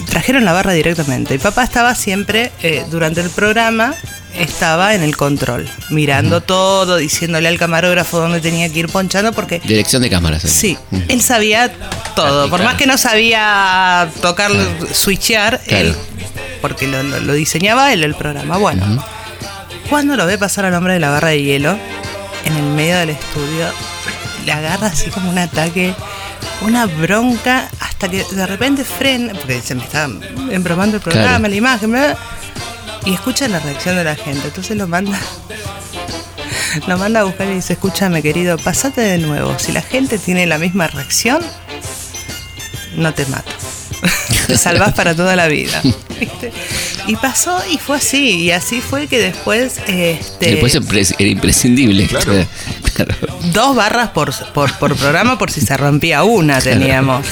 Trajeron la barra directamente. Y papá estaba siempre, eh, durante el programa, estaba en el control, mirando todo, diciéndole al camarógrafo dónde tenía que ir ponchando, porque Dirección de cámaras. Sí, él sabía todo. Por más que no sabía tocar, switchear, Claro. él, porque lo, lo- lo diseñaba él el programa. Bueno, cuando lo ve pasar al hombre de la barra de hielo, en el medio del estudio, le agarra así como un ataque, una bronca, hasta que de repente frena, porque se me está embromando el programa, Claro. la imagen, y escucha la reacción de la gente. Entonces lo manda. Lo manda a buscar y dice, escúchame querido, pasate de nuevo. Si la gente tiene la misma reacción, no te mato. te salvás para toda la vida. ¿Viste? Y pasó y fue así. Y así fue que después este, Después era imprescindible. Claro. Claro. dos barras por, por, por programa por si se rompía una teníamos.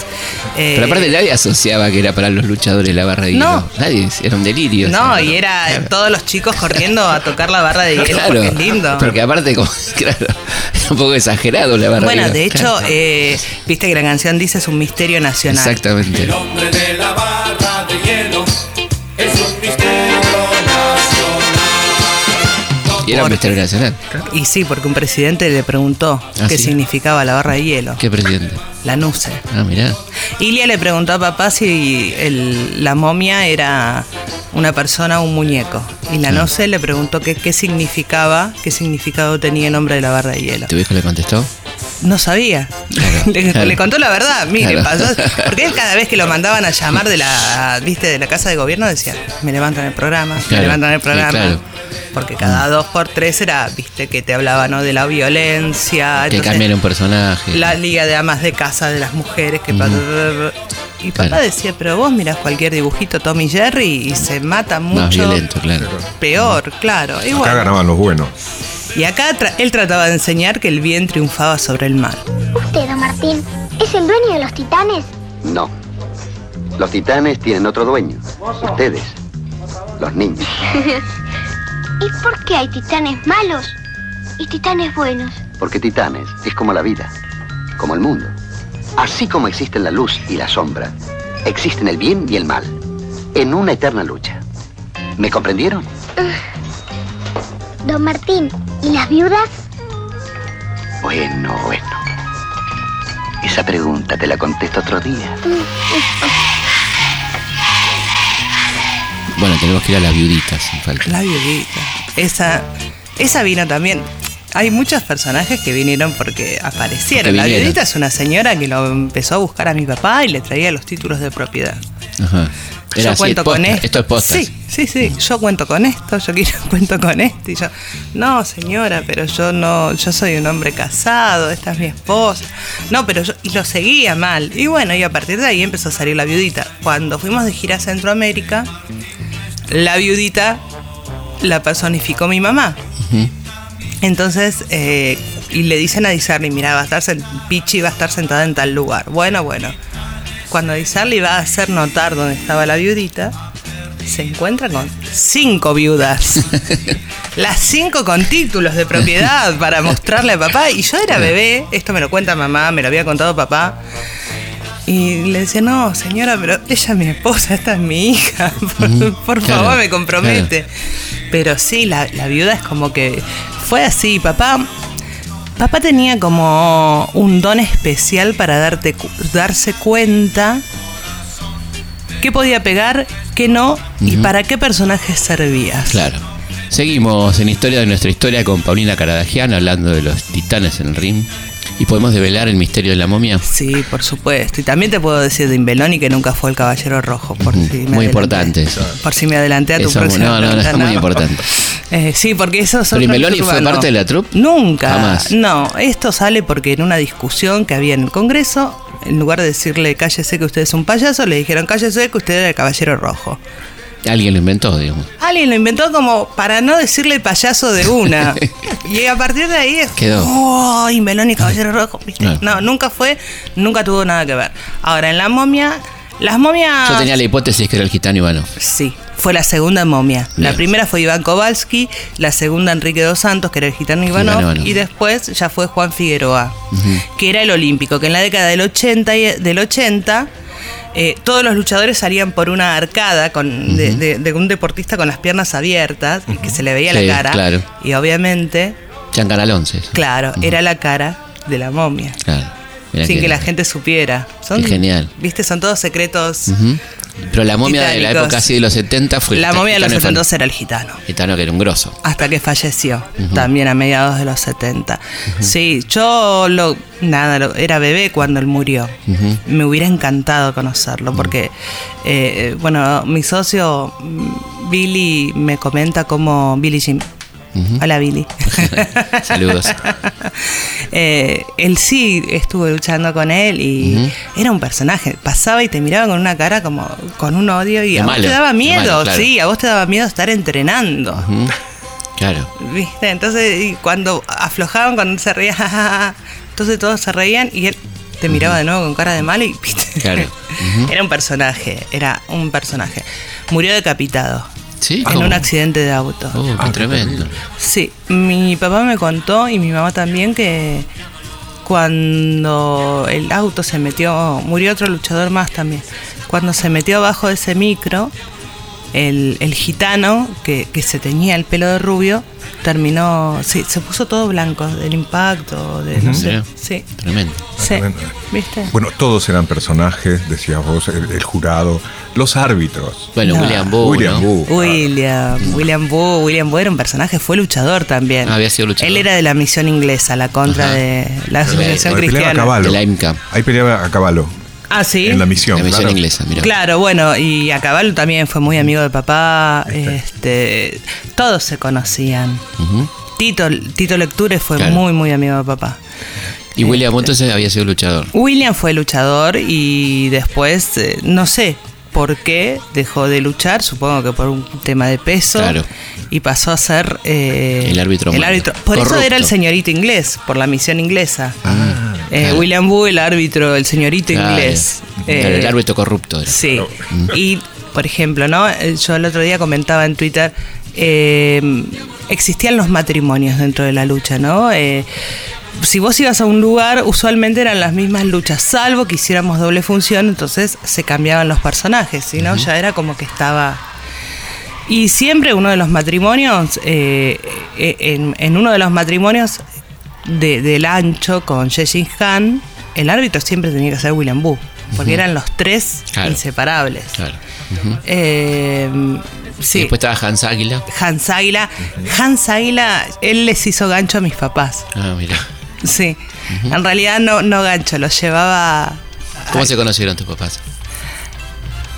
Eh, Pero aparte nadie asociaba que era para los luchadores la barra de hielo. No. Nadie, era un delirio. no, y era todos los chicos corriendo a tocar la barra de hielo Claro, porque es lindo. Porque aparte, como, claro, era un poco exagerado la barra Bueno, hielo. de hecho, Claro. eh, viste que la canción dice es un misterio nacional. Exactamente. nombre de la barra era un misterio nacional. Y sí, porque un presidente le preguntó Ah, qué sí. significaba la barra de hielo. ¿Qué presidente? La nuce. Ah, mirá. Ilia le preguntó a papá si el- la momia era una persona o un muñeco. Y la nuce le preguntó qué, qué significaba, qué significado tenía el nombre de la barra de hielo. ¿Tu viejo le contestó? No sabía. le, claro. le contó la verdad. Mire, Claro. pasó. Porque él cada vez que lo mandaban a llamar de la, viste, de la casa de gobierno decía, me levantan el programa, me levantan el sí, programa. claro. Porque cada dos por tres era, viste, que te hablaba, ¿no? De la violencia. Que cambian un personaje. La liga de amas de casa de las mujeres que... Ujú. Y papá Claro. decía, pero vos mirás cualquier dibujito Tommy Jerry y se mata mucho. Más violento, claro. Peor, claro. Y Acá ganaban los buenos. Y acá tra- él trataba de enseñar que el bien triunfaba sobre el mal. Usted, don Martín, ¿es el dueño de los titanes? No. Los titanes tienen otro dueño. Ustedes. Los niños. ¿Y por qué hay titanes malos y titanes buenos? Porque titanes es como la vida, como el mundo. Así como existen la luz y la sombra, existen el bien y el mal, en una eterna lucha. ¿Me comprendieron? Don Martín, ¿y las viudas? Bueno, bueno. Esa pregunta te la contesto otro día. Bueno, tenemos que ir a las viuditas, sin falta. La viudita. Esa, esa vino también. Hay muchos personajes que vinieron porque aparecieron. Porque la viudita es una señora que lo empezó a buscar a mi papá y le traía los títulos de propiedad. Ajá. Era yo así, cuento posta. con esto. Esto es posta. Sí, sí, sí. Yo cuento con esto, yo quiero cuento con esto. Y yo, no, señora, pero yo no, yo soy un hombre casado, esta es mi esposa. No, pero yo, y lo seguía mal. Y bueno, y a partir de ahí empezó a salir la viudita. Cuando fuimos de gira a Centroamérica, la viudita la personificó mi mamá. Entonces, eh, y le dicen a Disarly, mira, va a estar Pichi va a estar sentada en tal lugar. Bueno, bueno. Cuando Disarly va a hacer notar dónde estaba la viudita, se encuentra con cinco viudas. Las cinco con títulos de propiedad para mostrarle a papá. Y yo era bebé, esto me lo cuenta mamá, me lo había contado papá. Y le decía, no, señora, pero ella es mi esposa, esta es mi hija. Por, claro, favor, me compromete. Pero sí, la, la viuda es como que fue así. Papá, papá tenía como un don especial para darte, darse cuenta qué podía pegar, qué no y para qué personajes servías. Claro. Seguimos en Historia de nuestra historia con Paulina Caradagian hablando de los titanes en el ring. ¿Y podemos develar el misterio de la momia? Sí, por supuesto. Y también te puedo decir de Imbeloni que nunca fue el caballero rojo. Por si me Muy adelanté. importante eso. Por si me adelanté a tu Eso, próxima no, no, no, pregunta, muy importante. Eh, sí, porque eso es ¿Pero otro Imbeloni fue parte de la troupe? Nunca. Jamás. No, esto sale porque en una discusión que había en el Congreso, en lugar de decirle cállese que usted es un payaso, le dijeron cállese que usted era el caballero rojo. Alguien lo inventó, digamos. Alguien lo inventó como para no decirle payaso de una. y a partir de ahí es. Quedó. Oh, Imbeloni, caballero rojo. No, nunca fue, nunca tuvo nada que ver. Ahora, en la momia, las momias. Yo tenía la hipótesis que era el gitano Ivanov. Sí, fue la segunda momia. La primera fue Iván Kowalski, la segunda Enrique dos Santos, que era el gitano Ivanov, Iván Ivanov. y después ya fue Juan Figueroa, que era el olímpico, que en la década del 80, y- del 80 eh, todos los luchadores salían por una arcada con, de, de- de un deportista con las piernas abiertas, que se le veía Sí, la cara. claro. Y obviamente, Chancanal 11. eso. claro, era la cara de la momia. Claro. Sin qué- que la gente supiera. Son, genial. Viste, son todos secretos. Pero la momia de la época así de los 70 fue La momia de los gitano 70 era el gitano. Gitano que era un grosso. hasta que falleció, también a mediados de los 70. Sí, yo lo, nada, lo- era bebé cuando él murió. Me hubiera encantado conocerlo porque, eh, bueno, mi socio mm, Billy me comenta como Billy Jim. Hola Billy. Saludos. Eh, él sí estuvo luchando con él y era un personaje. Pasaba y te miraba con una cara como con un odio y De a vos te daba miedo, malo, claro. sí, a vos te daba miedo estar entrenando. Claro. ¿Viste? Entonces, y cuando aflojaban, cuando se reía, entonces todos se reían y él te miraba de nuevo con cara de malo y ¿viste? Claro. Era un personaje, era un personaje. Murió decapitado. ¿Sí? En ¿Cómo? un accidente de auto. Oh, qué tremendo. Sí, mi papá me contó y mi mamá también que cuando el auto se metió, murió otro luchador más también, cuando se metió abajo de ese micro, el, el gitano que, que se teñía el pelo de rubio terminó, sí, se puso todo blanco del impacto, de no sé, sí, Tremendo. sí, Tremendo. ¿viste? Bueno, todos eran personajes, decías vos, el, el jurado, los árbitros. Bueno, No. William Boo, William ¿no? Boo. William, William Boo, William Boo era un personaje, fue luchador también. Ah, había sido luchador. Él era de la misión inglesa, la contra Ajá. de la Asociación Ahí peleaba a Cristiana. caballo. Ahí peleaba a caballo. Ah, sí. En la misión. La misión claro. inglesa, mira. Claro, bueno, y a Caballo también fue muy amigo de papá. Este, todos se conocían. Tito, Tito Lecture fue Claro. muy, muy amigo de papá. Y William Boo entonces había sido luchador. William fue luchador y después, eh, no sé por qué, dejó de luchar, supongo que por un tema de peso. Claro. Y pasó a ser eh, El árbitro el árbitro. Por eso era el señorito inglés, por la misión inglesa. Ah, Eh. William Boo, el árbitro, el señorito inglés. Claro, Eh, el árbitro corrupto era. Sí. Y, por ejemplo, ¿no? Eh, Yo el otro día comentaba en Twitter, eh, existían los matrimonios dentro de la lucha, ¿no? Eh, si vos ibas a un lugar, usualmente eran las mismas luchas, salvo que hiciéramos doble función, entonces se cambiaban los personajes, si no, ya era como que estaba... Y siempre uno de los matrimonios, eh, en, en uno de los matrimonios de- del ancho con Jessin Han, el árbitro siempre tenía que ser William Boo, porque eran los tres Claro. inseparables. Claro. Eh, Y sí, después estaba Hans Águila. Hans Águila. Hans Águila, él les hizo gancho a mis papás. Ah, mira. Sí, en realidad no, no gancho, los llevaba ¿Cómo se conocieron tus papás?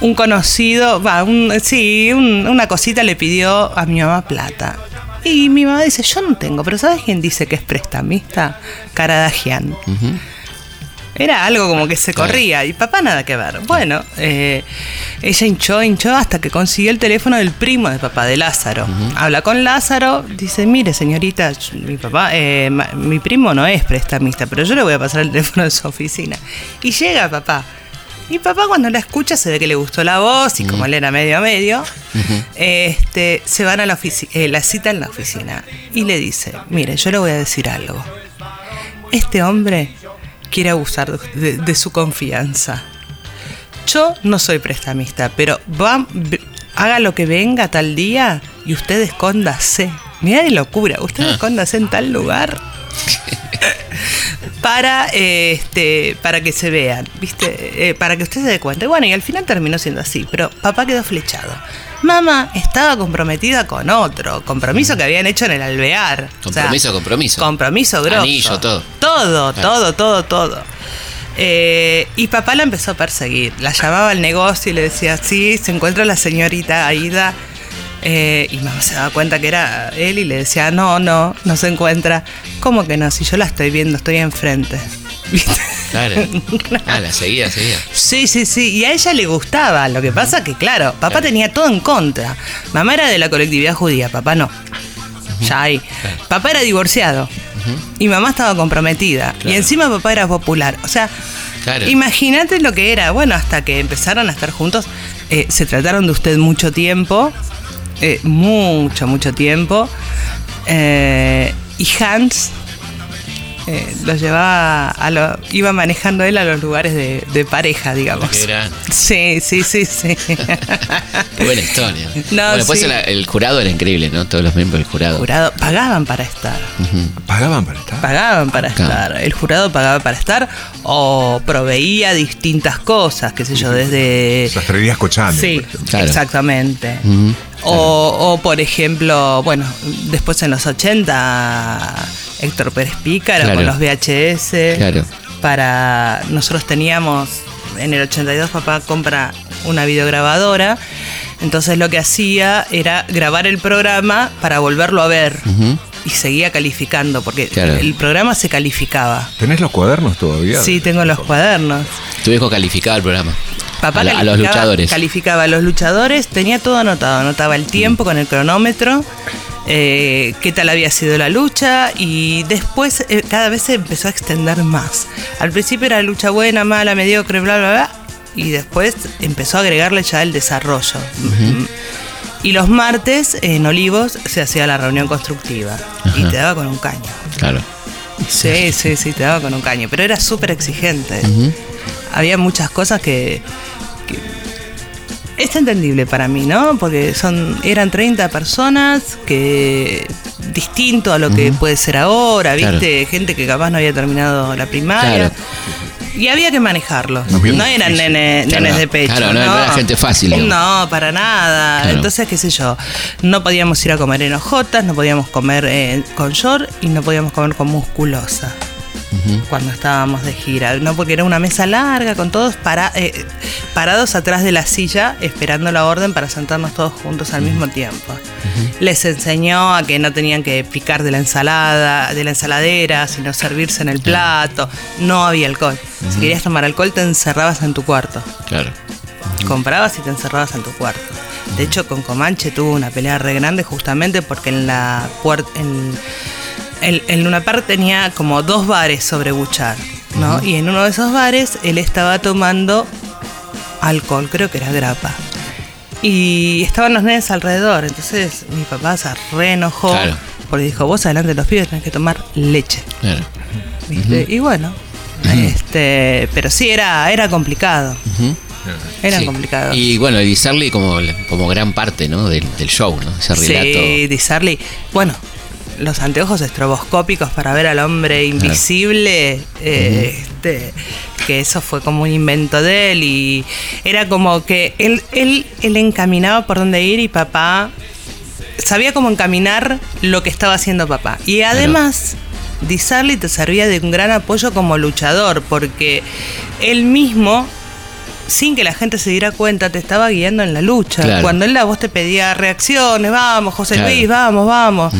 un conocido, va, un, sí, un- una cosita le pidió a mi mamá plata. Y mi mamá dice, yo no tengo, pero ¿sabes quién dice que es prestamista? Caradagian. Era algo como que se corría y papá nada que ver. Bueno, eh, ella hinchó, hinchó hasta que consiguió el teléfono del primo de papá, de Lázaro. Habla con Lázaro, dice, mire señorita, mi papá, eh, ma- mi primo no es prestamista, pero yo le voy a pasar el teléfono de su oficina. Y llega papá. Y papá cuando la escucha se ve que le gustó la voz y como él era medio a medio, este, se van a la, eh, la cita en la oficina y le dice, mire, yo le voy a decir algo. Este hombre quiere abusar de, de su confianza. Yo no soy prestamista, pero va, haga lo que venga tal día y usted escóndase. Mira de locura, usted escóndase en tal lugar para eh, este para que se vean, ¿viste? Eh, para que usted se dé cuenta. Y bueno, y al final terminó siendo así, pero papá quedó flechado. Mamá estaba comprometida con otro, compromiso que habían hecho en el alvear. O sea, Compromiso, compromiso. compromiso grosso. Anillo, todo. Todo, Claro. todo, todo, todo. Eh, y papá la empezó a perseguir. La llamaba al negocio y le decía, sí, se encuentra la señorita Aida. Eh, y mamá se daba cuenta que era él y le decía, no, no, no se encuentra. ¿Cómo que no? Si yo la estoy viendo, estoy enfrente. ¿Viste? Claro. Ah, la seguía, seguía. Sí, sí, sí. Y a ella le gustaba. Lo que pasa que, claro, papá tenía todo en contra. Mamá era de la colectividad judía, papá no. Ya ahí. Papá era divorciado. Y mamá estaba comprometida. Y encima papá era popular. O sea, imagínate lo que era. Bueno, hasta que empezaron a estar juntos, eh, se trataron de usted mucho tiempo. Eh, mucho, mucho tiempo. Eh, y Hans eh, los llevaba a lo, iba manejando él a los lugares de, de pareja, digamos. Qué gran. Sí, sí, sí, sí. Qué buena historia. No, bueno, después sí. el, el jurado era increíble, ¿no? Todos los miembros del jurado. jurado pagaban para estar. ¿Pagaban para estar? Pagaban para Claro. estar. El jurado pagaba para estar o proveía distintas cosas, qué sé yo, desde. Sastrerías Cochane. Sí, por ejemplo. Claro. exactamente. O, o, por ejemplo, bueno, después en los 80, Héctor Pérez Pícaro Claro. con los VHS. Claro. Para. Nosotros teníamos. En el 82, papá compra una videograbadora. Entonces lo que hacía era grabar el programa para volverlo a ver. Y seguía calificando, porque Claro. el programa se calificaba. ¿Tenés los cuadernos todavía? Sí, tengo los cuadernos. Tu viejo calificaba el programa. Papá a, los luchadores. Calificaba a los luchadores, tenía todo anotado. Anotaba el tiempo con el cronómetro, eh, qué tal había sido la lucha y después eh, cada vez se empezó a extender más. Al principio era lucha buena, mala, mediocre, bla, bla, bla. Y después empezó a agregarle ya el desarrollo. Y los martes en Olivos se hacía la reunión constructiva. Y te daba con un caño. Claro. Sí, sí, sí, te daba con un caño. Pero era súper exigente. Había muchas cosas que, que- Es entendible para mí, ¿no? Porque son eran 30 personas que distinto a lo que puede ser ahora, Claro. ¿viste? Gente que capaz no había terminado la primaria. Claro. Y había que manejarlos. No, eran nene- Claro, nenes de pecho. claro, no- no era gente fácil, digamos. No, para nada. Claro. Entonces, qué sé yo, no podíamos ir a comer en hojotas, no podíamos comer eh, con short y no podíamos comer con musculosa Cuando estábamos de gira, no porque era una mesa larga con todos para, eh, parados atrás de la silla esperando la orden para sentarnos todos juntos al mismo tiempo. Les enseñó a que no tenían que picar de la ensalada, de la ensaladera, sino servirse en el plato. No había alcohol. Si querías tomar alcohol te encerrabas en tu cuarto. Claro. Comprabas y te encerrabas en tu cuarto. De hecho, con Comanche tuvo una pelea re grande justamente porque en la puerta, en, en, en una parte tenía como dos bares sobre Buchar, ¿no? Y en uno de esos bares él estaba tomando alcohol, creo que era grapa. Y estaban los nenes alrededor, entonces mi papá se re enojó Claro. porque dijo, vos adelante de los pibes tenés que tomar leche. Claro. ¿viste? Y bueno, este, pero sí era, era complicado. Era Sí. complicado. Y bueno, y Sarli como, como gran parte ¿no? del, del show, ¿no? Ese relato. Sí, Sarli. Bueno, los anteojos estroboscópicos para ver al hombre invisible, eh, este, que eso fue como un invento de él y era como que él, él, él encaminaba por dónde ir y papá sabía cómo encaminar lo que estaba haciendo papá. Y además, Di Sarli te servía de un gran apoyo como luchador, porque él mismo sin que la gente se diera cuenta, te estaba guiando en la lucha. Claro. Cuando él la voz te pedía reacciones, vamos, José Claro. Luis, vamos, vamos.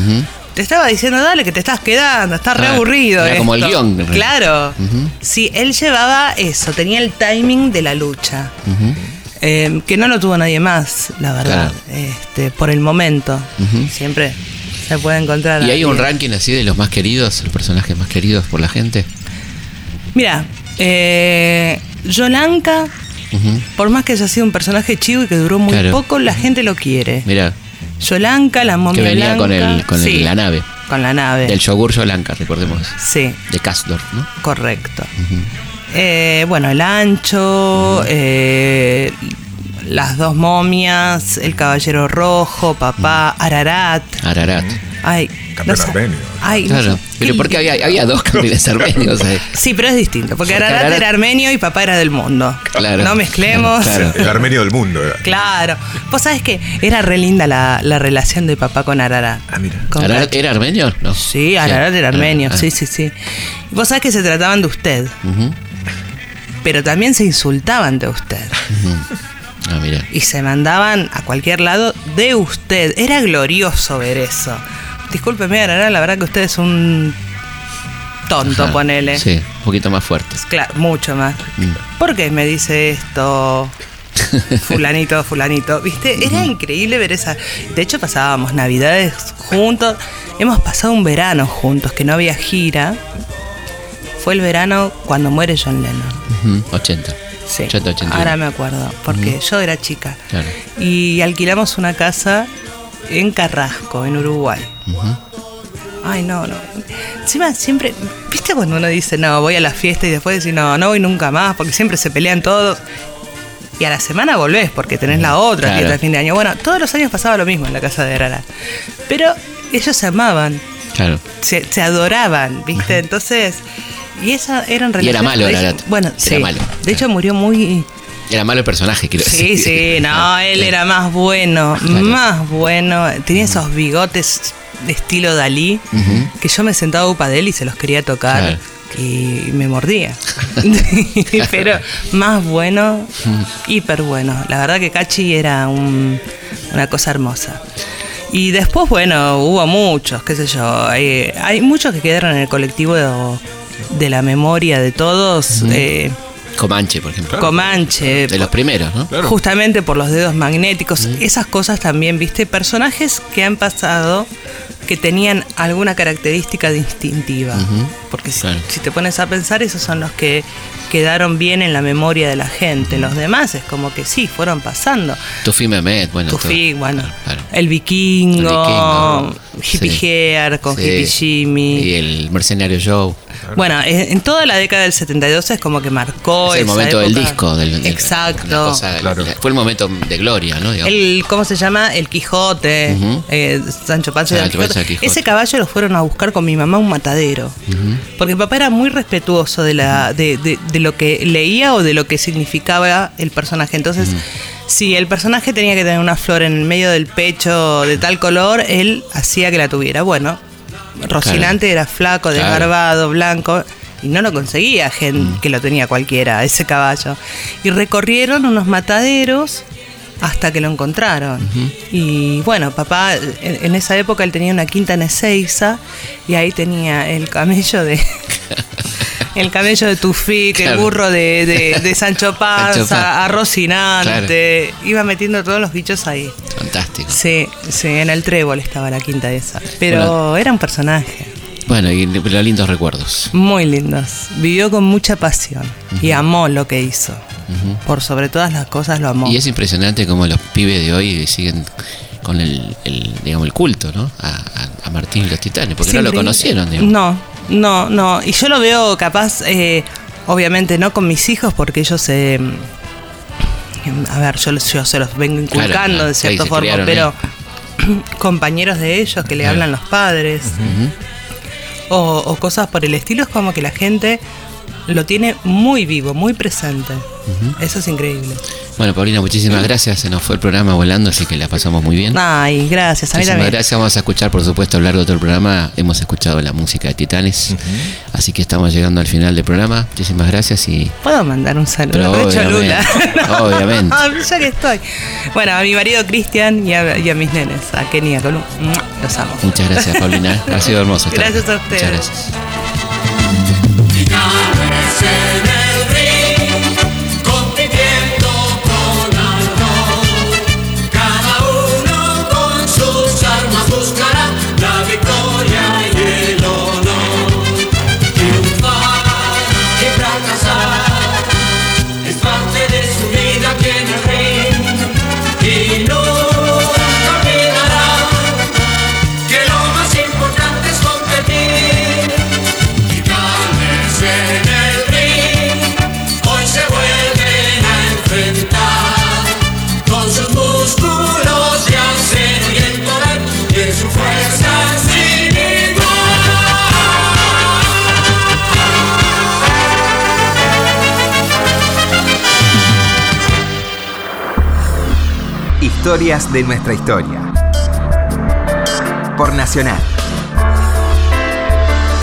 Te estaba diciendo, dale, que te estás quedando, está re aburrido. Era como el esto". guion. Claro. Sí, él llevaba eso, tenía el timing de la lucha. Eh, que no lo tuvo nadie más, la verdad. Este, por el momento. Siempre se puede encontrar. ¿Y hay un ranking así de los más queridos, los personajes más queridos por la gente? Mira, eh, Yolanka, por más que haya sido un personaje chivo y que duró muy Claro. poco, la gente lo quiere. Mira, Yolanka, la momia que venía con, el, con el- Sí, la nave. Con la nave. Del yogur Yolanka, recordemos. Sí, De Kasdorf, ¿no? correcto. Eh, bueno, el ancho, eh, las dos momias, el caballero rojo, papá, Ararat. Ararat. Ay, Campeón no sé- armenio. Ay, no Claro. qué Pero porque había, había dos campeones armenios ahí. Sí, pero es distinto, porque Porque Ararat Ararat- era armenio y papá era del mundo. Claro. No mezclemos. Claro. El armenio del mundo era. Claro. Vos sabés que era re linda la, la relación de papá con Ararat. Ah, mira. Con ¿Ararat era armenio? No. Sí, Ararat era armenio, Ah, ah. sí, sí, sí. Vos sabés que se trataban de usted, pero también se insultaban de usted. Ah, mira. Y se mandaban a cualquier lado de usted. Era glorioso ver eso. Discúlpeme, Ararat, la verdad que usted es un tonto, Ajá. ponele. Sí, un poquito más fuerte. Claro, mucho más. Mm. ¿Por qué me dice esto? Fulanito, fulanito. ¿Viste? Era increíble ver esa. De hecho, pasábamos navidades juntos. Hemos pasado un verano juntos, que no había gira. Fue el verano cuando muere John Lennon. 80. Sí. 80, 81. Ahora me acuerdo, porque yo era chica. Claro. Y alquilamos una casa en Carrasco, en Uruguay. Ay, no, no. Encima siempre, ¿viste cuando uno dice, no, voy a la fiesta y después dice, no, no voy nunca más, porque siempre se pelean todos? Y a la semana volvés porque tenés la otra Claro. fiesta de fin de año. Bueno, todos los años pasaba lo mismo en la casa de Arara. Pero ellos se amaban, Claro. se, se adoraban, ¿viste? Entonces, y esa eran Y era relaciones- malo, Ararat. Bueno, Era sí. malo. De hecho, murió muy. Era malo el personaje, quiero Sí, decir. sí, no, él claro. era más bueno, más bueno. Tenía esos bigotes de estilo Dalí, que yo me sentaba upa de él y se los quería tocar. Claro. Y me mordía. Pero más bueno, hiper bueno. La verdad que Cachi era un- una cosa hermosa. Y después, bueno, hubo muchos, qué sé yo. Hay, hay muchos que quedaron en el colectivo de, de la memoria de todos. Eh, Comanche, por ejemplo. Comanche. De los primeros, ¿no? Justamente por los dedos magnéticos. Esas cosas también, ¿viste? Personajes que han pasado que tenían alguna característica distintiva. Porque si, Claro. si te pones a pensar, esos son los que quedaron bien en la memoria de la gente. Los demás es como que sí, fueron pasando. Tufi Mehmet, bueno. Tufi, todo. bueno. Claro. El vikingo, El vikingo, Hippie sí. Hair con Sí. Hippie Jimmy. Y el mercenario Joe. Bueno, en toda la década del 72 es como que marcó Es el esa momento del disco. Del, del- Exacto. cosa- fue el momento de gloria, ¿no? Digamos. El, ¿Cómo se llama? El Quijote, Ujú. eh, Sancho Panza Sancho Ese caballo lo fueron a buscar con mi mamá a un matadero. Ujú. Porque papá era muy respetuoso de, la, de, de- de lo que leía o de lo que significaba el personaje. Entonces, si el personaje tenía que tener una flor en el medio del pecho de tal color, él hacía que la tuviera. Bueno, Rocinante era flaco, Claro. desgarbado, blanco. Y no lo conseguía gente que lo tenía cualquiera, ese caballo. Y recorrieron unos mataderos hasta que lo encontraron. Y bueno, papá, en, en esa época él tenía una quinta en Ezeiza y ahí tenía el camello de. El camello de Tufik, el Claro. burro de, de- de Sancho Panza, a Rocinante. Iba metiendo todos los bichos ahí. Fantástico. Sí, sí, en el trébol estaba la quinta esa. Pero Bueno. era un personaje. Bueno, y los lindos recuerdos. Muy lindos. Vivió con mucha pasión y amó lo que hizo. Por sobre todas las cosas lo amó. Y es impresionante cómo los pibes de hoy siguen con el, el, digamos, el culto, ¿no? A, Martín y los Titanes, porque no lo conocieron, digamos. No, no, no. Y yo lo veo capaz, eh, obviamente no con mis hijos, porque ellos, eh, a ver, yo, los- yo se los vengo inculcando Claro, claro. de cierta se forma, pero compañeros de ellos que le Claro. hablan los padres o, o cosas por el estilo, es como que la gente lo tiene muy vivo, muy presente. Eso es increíble. Bueno, Paulina, muchísimas gracias. Se nos fue el programa volando, así que la pasamos muy bien. Ay, gracias. A mí Muchísimas también. gracias. Vamos a escuchar, por supuesto, a lo largo de todo el programa. Hemos escuchado la música de Titanes. Así que estamos llegando al final del programa. Muchísimas gracias y. ¿Puedo mandar un saludo? Pero Aprovecho Lula. obviamente, obviamente. Ya que estoy. Bueno, a mi marido Cristian y a, y a mis nenes, a Kenny y a Colum. Los amo. Muchas gracias, Paulina. Ha sido hermoso. estar Gracias a ustedes. Muchas gracias. Titanes Historias de nuestra historia. Por Nacional.